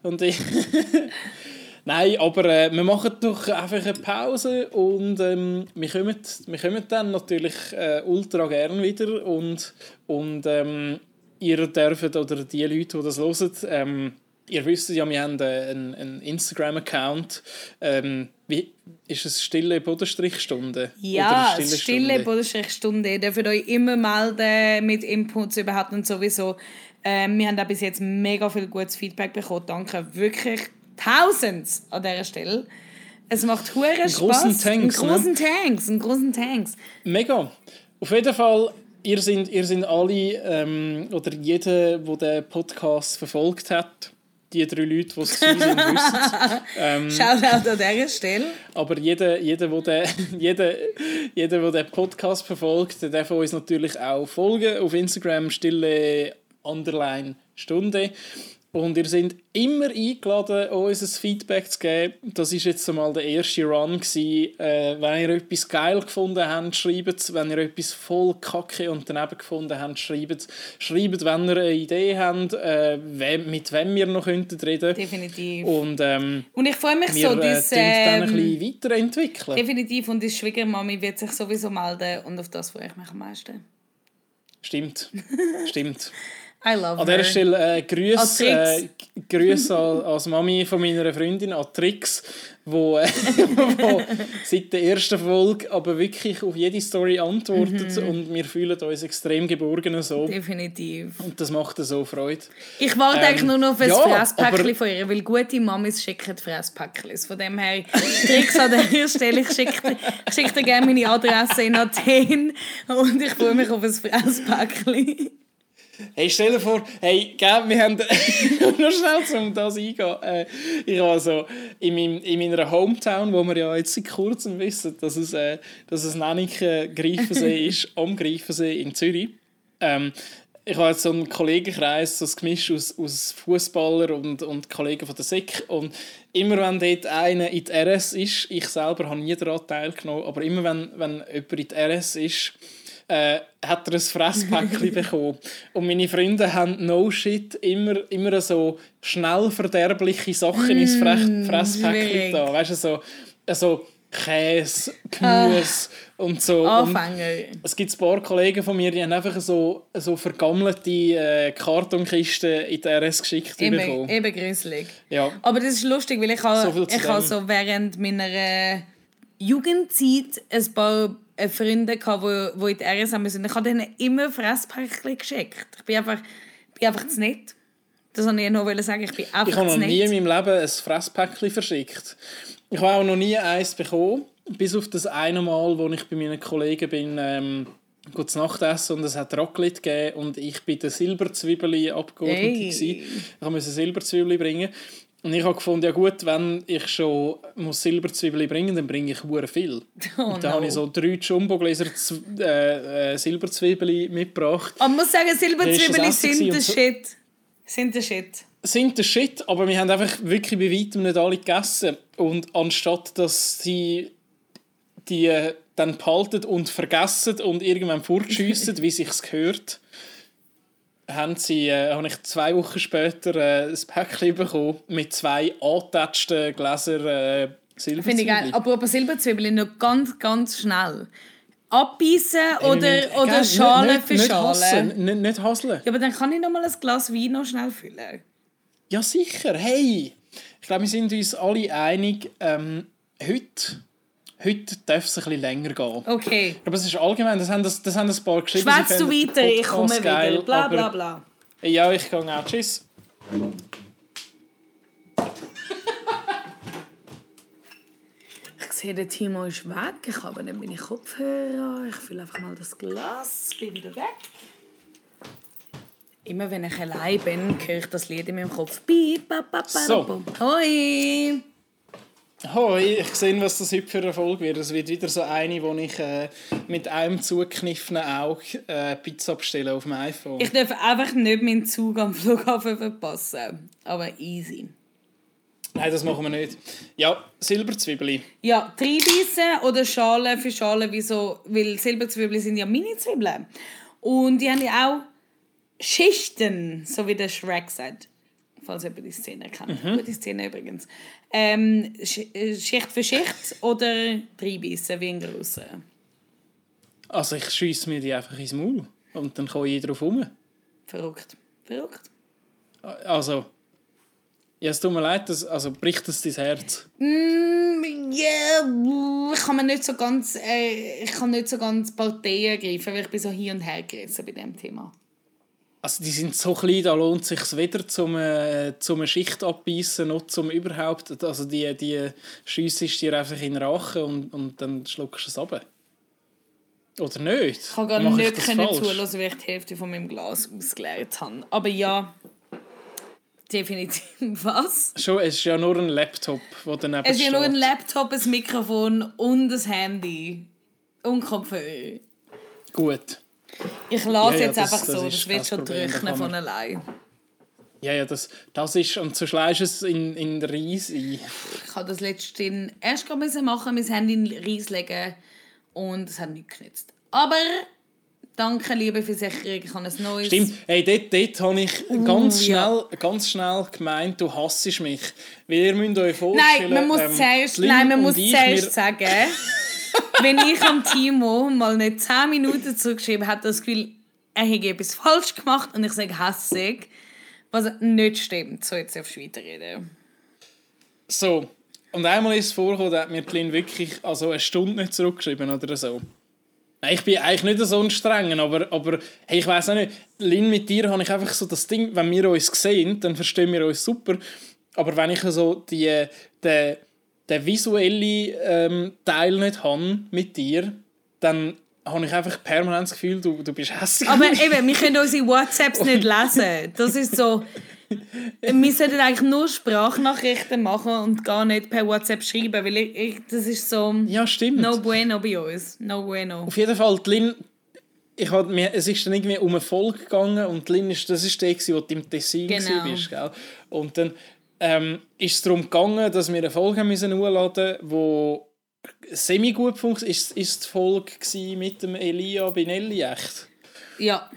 Und ich... Nein, aber äh, wir machen doch einfach eine Pause und ähm, wir, kommen, wir kommen dann natürlich äh, ultra gern wieder und, und ähm, ihr dürft, oder die Leute, die das hören, ähm, ihr wisst ja, wir haben äh, einen, einen Instagram-Account. Ähm, wie, ist es stille Bodenstrichstunde?
Ja, ist stille Bodenstrichstunde. Ihr dürft euch immer melden mit Inputs überhaupt und sowieso. Ähm, wir haben da bis jetzt mega viel gutes Feedback bekommen. Danke wirklich tausends an dieser Stelle. Es macht hure Spaß.
großen Thanks,
Einen großen Tanks, einen großen Tanks.
Mega. Auf jeden Fall, ihr sind, ihr sind alle, ähm, oder jeder, der den Podcast verfolgt hat, die drei Leute, die es sind, wissen ähm,
Shoutout an dieser Stelle.
Aber jeder, jeder, der den, jeder, jeder, der den Podcast verfolgt, der darf uns natürlich auch folgen auf Instagram stille underline Stunde. Und ihr seid immer eingeladen, uns ein Feedback zu geben. Das war jetzt einmal der erste Run. Gewesen. Äh, wenn ihr etwas geil gefunden habt, schreibt es. Wenn ihr etwas voll kacke und daneben gefunden habt, schreibt es. Schreibt, wenn ihr eine Idee habt, äh, mit wem wir noch könnten reden
Definitiv.
Und ähm,
Und ich freue mich
wir
so,
äh,
dass,
tun dann ein
ähm,
bisschen weiterentwickeln.
definitiv und die Schwiegermami wird sich sowieso melden und auf das freue ich mich am meisten.
Stimmt. Stimmt.
I love
An dieser. Stelle äh, Grüße,
Trix.
äh, Grüße als Mami von meiner Freundin, an Trix, wo, äh, wo seit der ersten Folge aber wirklich auf jede Story antwortet
Mhm.
und wir fühlen uns extrem geborgen so.
Definitiv.
Und das macht so Freude.
Ich warte
Ähm,
eigentlich nur noch auf ein
ja,
Fresspäckchen von ihr, weil gute Mamis schicken Fresspäckchen. Von dem her, Tricks an der Stelle, ich schicke ich schick dir gerne meine Adresse in Athen und ich freue mich auf ein Fresspäckchen.
Hey, stell dir vor, hey, gell, wir haben nur schnell um das eingehen. Äh, ich war so in, meinem, in meiner Hometown, wo wir ja jetzt seit kurzem wissen, dass es, äh, dass es Nennike Greifensee ist, am Greifensee in Zürich. Ähm, ich habe jetzt so einen Kollegenkreis, so ein Gemisch aus, aus Fußballer und, und Kollegen von der SEC. Und immer wenn dort einer in die RS ist, ich selber habe nie daran teilgenommen, aber immer wenn, wenn jemand in die RS ist, äh, hat er ein Fresspäckchen bekommen. Und meine Freunde haben no shit immer, immer so schnell verderbliche Sachen ins Fre Fresspäckchen da. Weißt du, so, so Käse, Gemüse und so. Und
Anfänger.
es gibt ein paar Kollegen von mir, die haben einfach so, so vergammelte äh, Kartonkisten in die RS geschickt
Eben,
bekommen.
eben gruselig.
Ja.
Aber das ist lustig, weil ich
So
habe
zu
ich habe so während meiner äh, Jugendzeit ein paar Freunde gehabt, die, die in die RS haben müssen. Ich habe denen immer Fresspäckchen geschickt. Ich bin einfach, bin einfach zu nett. Das wollte ich noch sagen. Ich bin einfach
Ich habe noch nie in meinem Leben ein Fresspäckchen verschickt. Ich habe auch noch nie eins bekommen. Bis auf das eine Mal, wo ich bei meinen Kollegen bin, ähm, gut zu Nacht essen und es hat Raclette gegeben und ich bin der Silberzwiebeli Abgeordnete.
Ey.
Hey. Ich musste Silberzwiebeli bringen. Und ich habe gefunden, ja gut, wenn ich schon muss Silberzwiebeli bringen dann bringe ich hure viel.
Oh
und dann
no.
habe ich so drei Jumbo-Gläser äh, äh, Silberzwiebeli mitgebracht.
Aber ich muss sagen, Silberzwiebeln sind der
so-
Shit. Sind der Shit.
sind der Shit, aber wir haben einfach wirklich bei weitem nicht alle gegessen. Und anstatt dass sie die dann behalten und vergessen und irgendwann fortschiessen, wie sich's gehört, haben sie, äh, habe ich zwei Wochen später äh, ein Päckchen bekommen mit zwei angetatschten Gläsern äh,
Silberzwiebeln. Finde ich geil. Aber, aber Silberzwiebeln noch ganz, ganz schnell. Abbeißen oder, oder Schale nicht, für nicht Schale?
Hassen, nicht, nicht hasseln.
Ja, aber dann kann ich noch mal ein Glas Wein noch schnell füllen.
Ja, sicher. Hey! Ich glaube, wir sind uns alle einig, ähm, heute Heute darf es ein bisschen länger gehen.
Okay.
Aber es ist allgemein, das haben, das, das haben ein paar geschrieben.
Schwätzt du weiter, ich komme geil, wieder. Bla bla bla.
Ja, ich gehe auch. Tschüss.
ich sehe, der Timo ist weg. Ich habe nicht meine Kopfhörer. Ich fülle einfach mal das Glas. Bin wieder weg. Immer wenn ich allein bin, höre ich das Lied in meinem Kopf.
So.
Hoi!
Hoi, ich sehe, was das heute für eine Folge wird. Es wird wieder so eine, wo ich äh, mit einem zugekniffenen Auge äh, Pizza bestelle auf dem iPhone.
Ich darf einfach nicht meinen Zug am Flughafen verpassen. Aber easy.
Nein, das machen wir nicht. Ja, Silberzwiebeli.
Ja, Treibeissen oder Schale für Schale, wieso? Weil Silberzwiebeln sind ja Mini-Zwiebeln. Und die haben ja auch Schichten, so wie der Shrek sagt falls jemand die Szene kennt. Mhm. Gute Szene übrigens. Ähm, äh, Schicht für Schicht oder reinbeissen wie ein Grosser?
Also ich schiesse mir die einfach ins Maul und dann kann ich drauf rum.
Verrückt. Verrückt.
Also, ja, es tut mir leid, das, also bricht das dein Herz?
Mm, yeah, ich kann mir nicht so ganz, äh, ich kann nicht so ganz Parteien ergreifen, weil ich bin so hin und her gerissen bei diesem Thema.
Also die sind so klein, da lohnt es sich weder zum, äh, zum Schicht abbeißen noch zum überhaupt. Also die, die schiessest dir einfach in den Rachen und, und dann schluckst du es ab. Oder nicht?
Ich kann gar Mach nicht zulassen, weil ich die Hälfte von meinem Glas ausgeleert habe. Aber ja, definitiv. Was?
Schon, es ist ja nur ein Laptop, wo dann
Es ist ja nur ein Laptop, ein Mikrofon und ein Handy. Und Kopfhörer.
Gut.
Ich lasse ja, ja, jetzt das, einfach das so, das wird schon trocknen von allein.
Ja, ja, das, das ist, und so schleist es in, in Reis ein.
Ich habe das letztens erst machen, mein Handy in Reis legen und es hat nicht genützt. Aber danke, liebe Versicherung, ich habe ein neues.
Stimmt, hey, dort, dort habe ich uh, ganz, schnell, ja. ganz schnell gemeint, du hassest mich. Weil ihr müsst euch vorstellen...
Nein, man muss ähm, zuerst, nein, man muss zuerst sagen... wenn ich am Timo mal nicht 10 Minuten zurückgeschrieben habe, das Gefühl, er hätte etwas falsch gemacht und ich sage hässig, was nicht stimmt. So jetzt auf Schweizer reden.
So, und einmal ist es vorgekommen, da hat mir Lin wirklich also eine Stunde nicht zurückgeschrieben oder so. Ich bin eigentlich nicht so streng, aber, aber hey, ich weiß auch nicht, Lin, mit dir habe ich einfach so das Ding, wenn wir uns sehen, dann verstehen wir uns super. Aber wenn ich so die, die den visuellen ähm, Teil nicht habe mit dir, dann habe ich einfach permanent das Gefühl, du, du bist hässlich.
Aber eben, wir können unsere WhatsApps nicht lesen. Das ist so... wir sollten eigentlich nur Sprachnachrichten machen und gar nicht per WhatsApp schreiben, weil ich, ich, das ist so...
Ja, stimmt.
No bueno bei uns. No bueno.
Auf jeden Fall, Lin, ich hab mir, es ist dann irgendwie um eine Folge gegangen und Lin ist, das ist der, wo du im Tessin genau. warst, gell? Und dann ähm, ist es darum gegangen, dass wir eine Folge müssen hochladen mussten, die semi gut funktioniert. Ist, ist die Folge mit dem Elia Binelli echt?
Ja.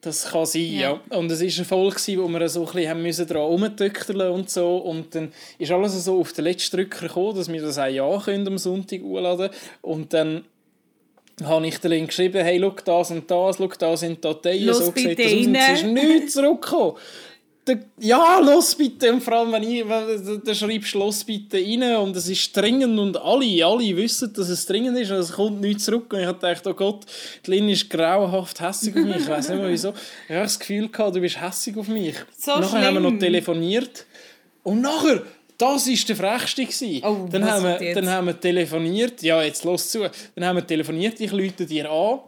Das kann sein, ja. ja. Und es war eine Folge, wo wir so ein bisschen müssen daran rumdöckern und so. Und dann ist alles so auf den letzten Drücker gekommen, dass wir das auch ja können am Sonntag hochladen Und dann habe ich den Link geschrieben, hey, schau das und das, schau das sind Dateien,
Los, so sieht das aus. Und
es ist nichts zurückgekommen ja, los bitte. Und vor allem, wenn ich, dann schreibst los bitte rein und es ist dringend und alle, alle wissen, dass es dringend ist und es kommt nichts zurück. Und ich habe gedacht, oh Gott, die Lin ist grauenhaft hässig auf mich. Ich weiß nicht mal wieso. Ich habe das Gefühl gehabt, du bist hässig auf mich.
So
nachher
schlimm.
haben wir noch telefoniert und nachher das war der frechste.
Oh,
dann, haben wir, dann haben wir telefoniert. Ja, jetzt los zu. Dann haben wir telefoniert, ich lüte dir an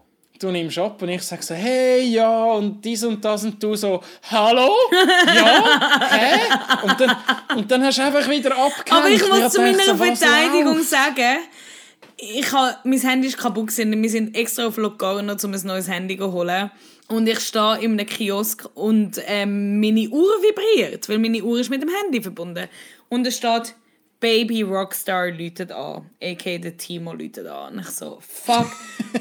du nimmst ab und ich sage so, hey, ja, und dies und das und du so, hallo? Ja? Hä? Und dann, und dann hast du einfach wieder abgehängt.
Aber ich muss zu meiner so, Verteidigung sagen, ich hab, mein Handy ist kaputt gewesen. Wir sind extra auf Locarno, um ein neues Handy zu holen. Und ich stehe in einem Kiosk und ähm, meine Uhr vibriert, weil meine Uhr ist mit dem Handy verbunden. Und es steht Baby Rockstar läutet an, a.k.a. der Timo läutet an. Und ich so, fuck.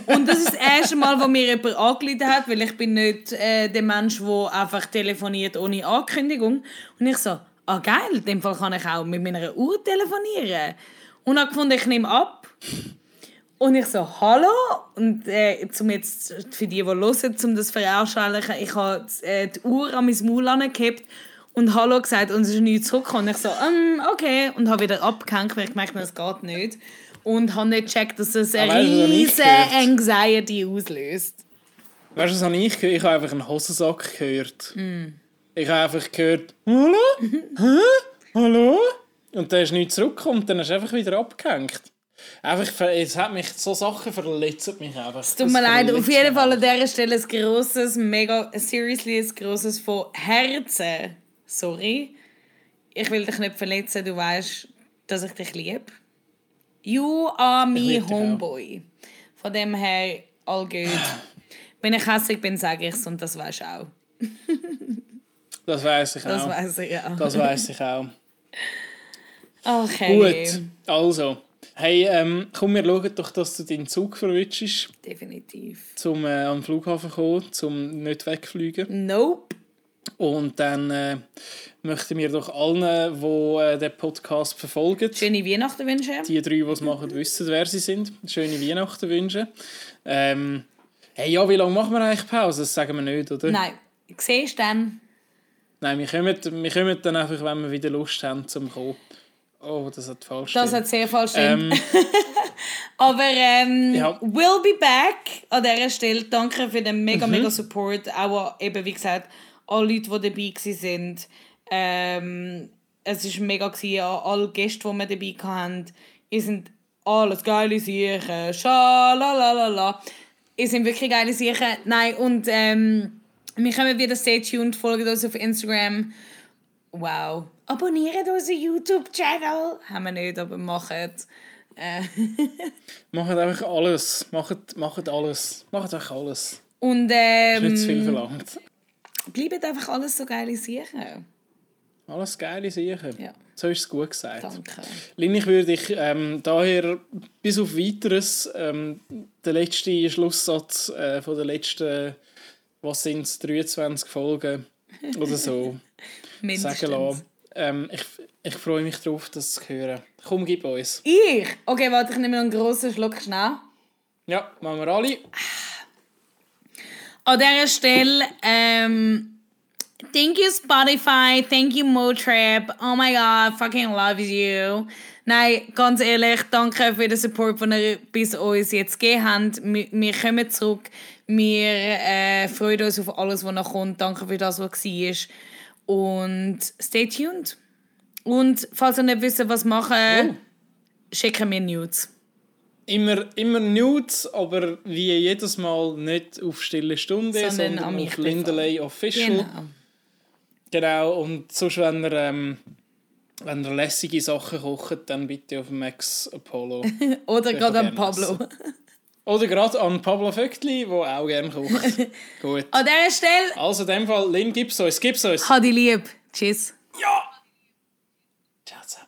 und das ist das erste Mal, wo mir jemand angerufen hat, weil ich bin nicht äh, der Mensch, der einfach telefoniert ohne Ankündigung. Und ich so, ah geil, in dem Fall kann ich auch mit meiner Uhr telefonieren. Und habe gefunden, ich nehme ab. Und ich so, hallo? Und äh, zum jetzt, für die, die hören, um das veranschaulichen, ich habe äh, die Uhr an mein Maul angehabt und Hallo gesagt und es ist nichts zurückgekommen. Ich so, um, okay. Und habe wieder abgehängt, weil ich gemerkt habe, es geht nicht. Und habe nicht gecheckt, dass es eine riesige Anxiety auslöst.
Weißt du, was habe ich gehört? Ich habe einfach einen Hosensack gehört. Mm. Ich habe einfach gehört, Hallo? Hä? Hallo? Und dann ist nichts zurückgekommen und dann ist einfach wieder abgehängt. Einfach, es hat mich, so Sachen verletzt mich einfach.
Es tut mir leid, auf jeden Fall an dieser Stelle ein grosses, mega, seriously ein grosses von Herzen sorry, ich will dich nicht verletzen, du weißt, dass ich dich liebe. You are my homeboy. Von dem her, all good. Wenn ich hässlich bin, sage ich es und das weißt du auch.
das weiß ich auch.
Das weiß ich auch.
Das weiß ich auch.
Okay.
Gut, also. Hey, ähm, komm, wir schauen doch, dass du deinen Zug verwitschst.
Definitiv.
Zum äh, am Flughafen kommen, zum nicht wegfliegen.
Nope.
Und dann äh, möchten wir doch allen, die äh, den Podcast verfolgen,
schöne Weihnachten wünschen.
Die drei, die es machen, wissen, wer sie sind. Schöne Weihnachten wünschen. Ähm, hey, ja, wie lange machen wir eigentlich Pause? Das sagen wir nicht, oder?
Nein, siehst du dann.
Nein, wir kommen, wir kommen dann einfach, wenn wir wieder Lust haben zum kommen. Oh, das hat falsch
Das hat sehr falsch ähm, Aber ähm, ja. we'll be back an dieser Stelle. Danke für den mega, mhm. mega Support. Auch eben, wie gesagt, alle Leute, die dabei waren. Ähm, es war mega, gewesen, alle Gäste, die wir dabei hatten. Ihr sind alles geile Sachen. Schalalalala. Ihr sind wirklich geile Sachen. Nein, und ähm, wir kommen wieder stay tuned, folgt uns auf Instagram. Wow. Abonniert unseren YouTube-Channel. Haben wir nicht, aber macht. Äh.
macht einfach alles. Macht, macht alles. Macht einfach alles.
Und ähm,
ist nicht zu viel verlangt
bleiben einfach alles so geile Sachen.
Alles geile Sachen.
Ja.
So ist es gut gesagt.
Danke.
Lin, ich würde dich ähm, daher bis auf Weiteres ähm, den letzten Schlusssatz äh, von der letzten, was sind es, 23 Folgen oder so sagen lassen. Ähm, ich, ich freue mich darauf, das zu hören. Komm, gib uns.
Ich? Okay, warte, ich nehme noch einen grossen Schluck schnell.
Ja, machen wir alle.
An dieser Stelle, ähm, thank you Spotify, thank you Motrip, oh my god, fucking love you. Nein, ganz ehrlich, danke für den Support, den ihr bis uns jetzt gegeben habt. Wir, wir kommen zurück, wir äh, freuen uns auf alles, was noch kommt. Danke für das, was war. Und stay tuned. Und falls ihr nicht wisst, was machen, oh. schicken wir Nudes
immer, immer Nudes, aber wie jedes Mal nicht auf stille Stunde, sondern, sondern auf Lindeley Official. Genau. Genau, und sonst, wenn ihr, ähm, wenn ihr lässige Sachen kocht, dann bitte auf Max Apollo.
Oder gerade an Pablo.
Oder gerade an Pablo Vöckli, der auch gerne kocht. Gut.
An dieser Stelle...
Also in dem Fall, Lynn, gib's uns, gib's uns.
Hadi lieb. Tschüss.
Ja! Ciao zusammen.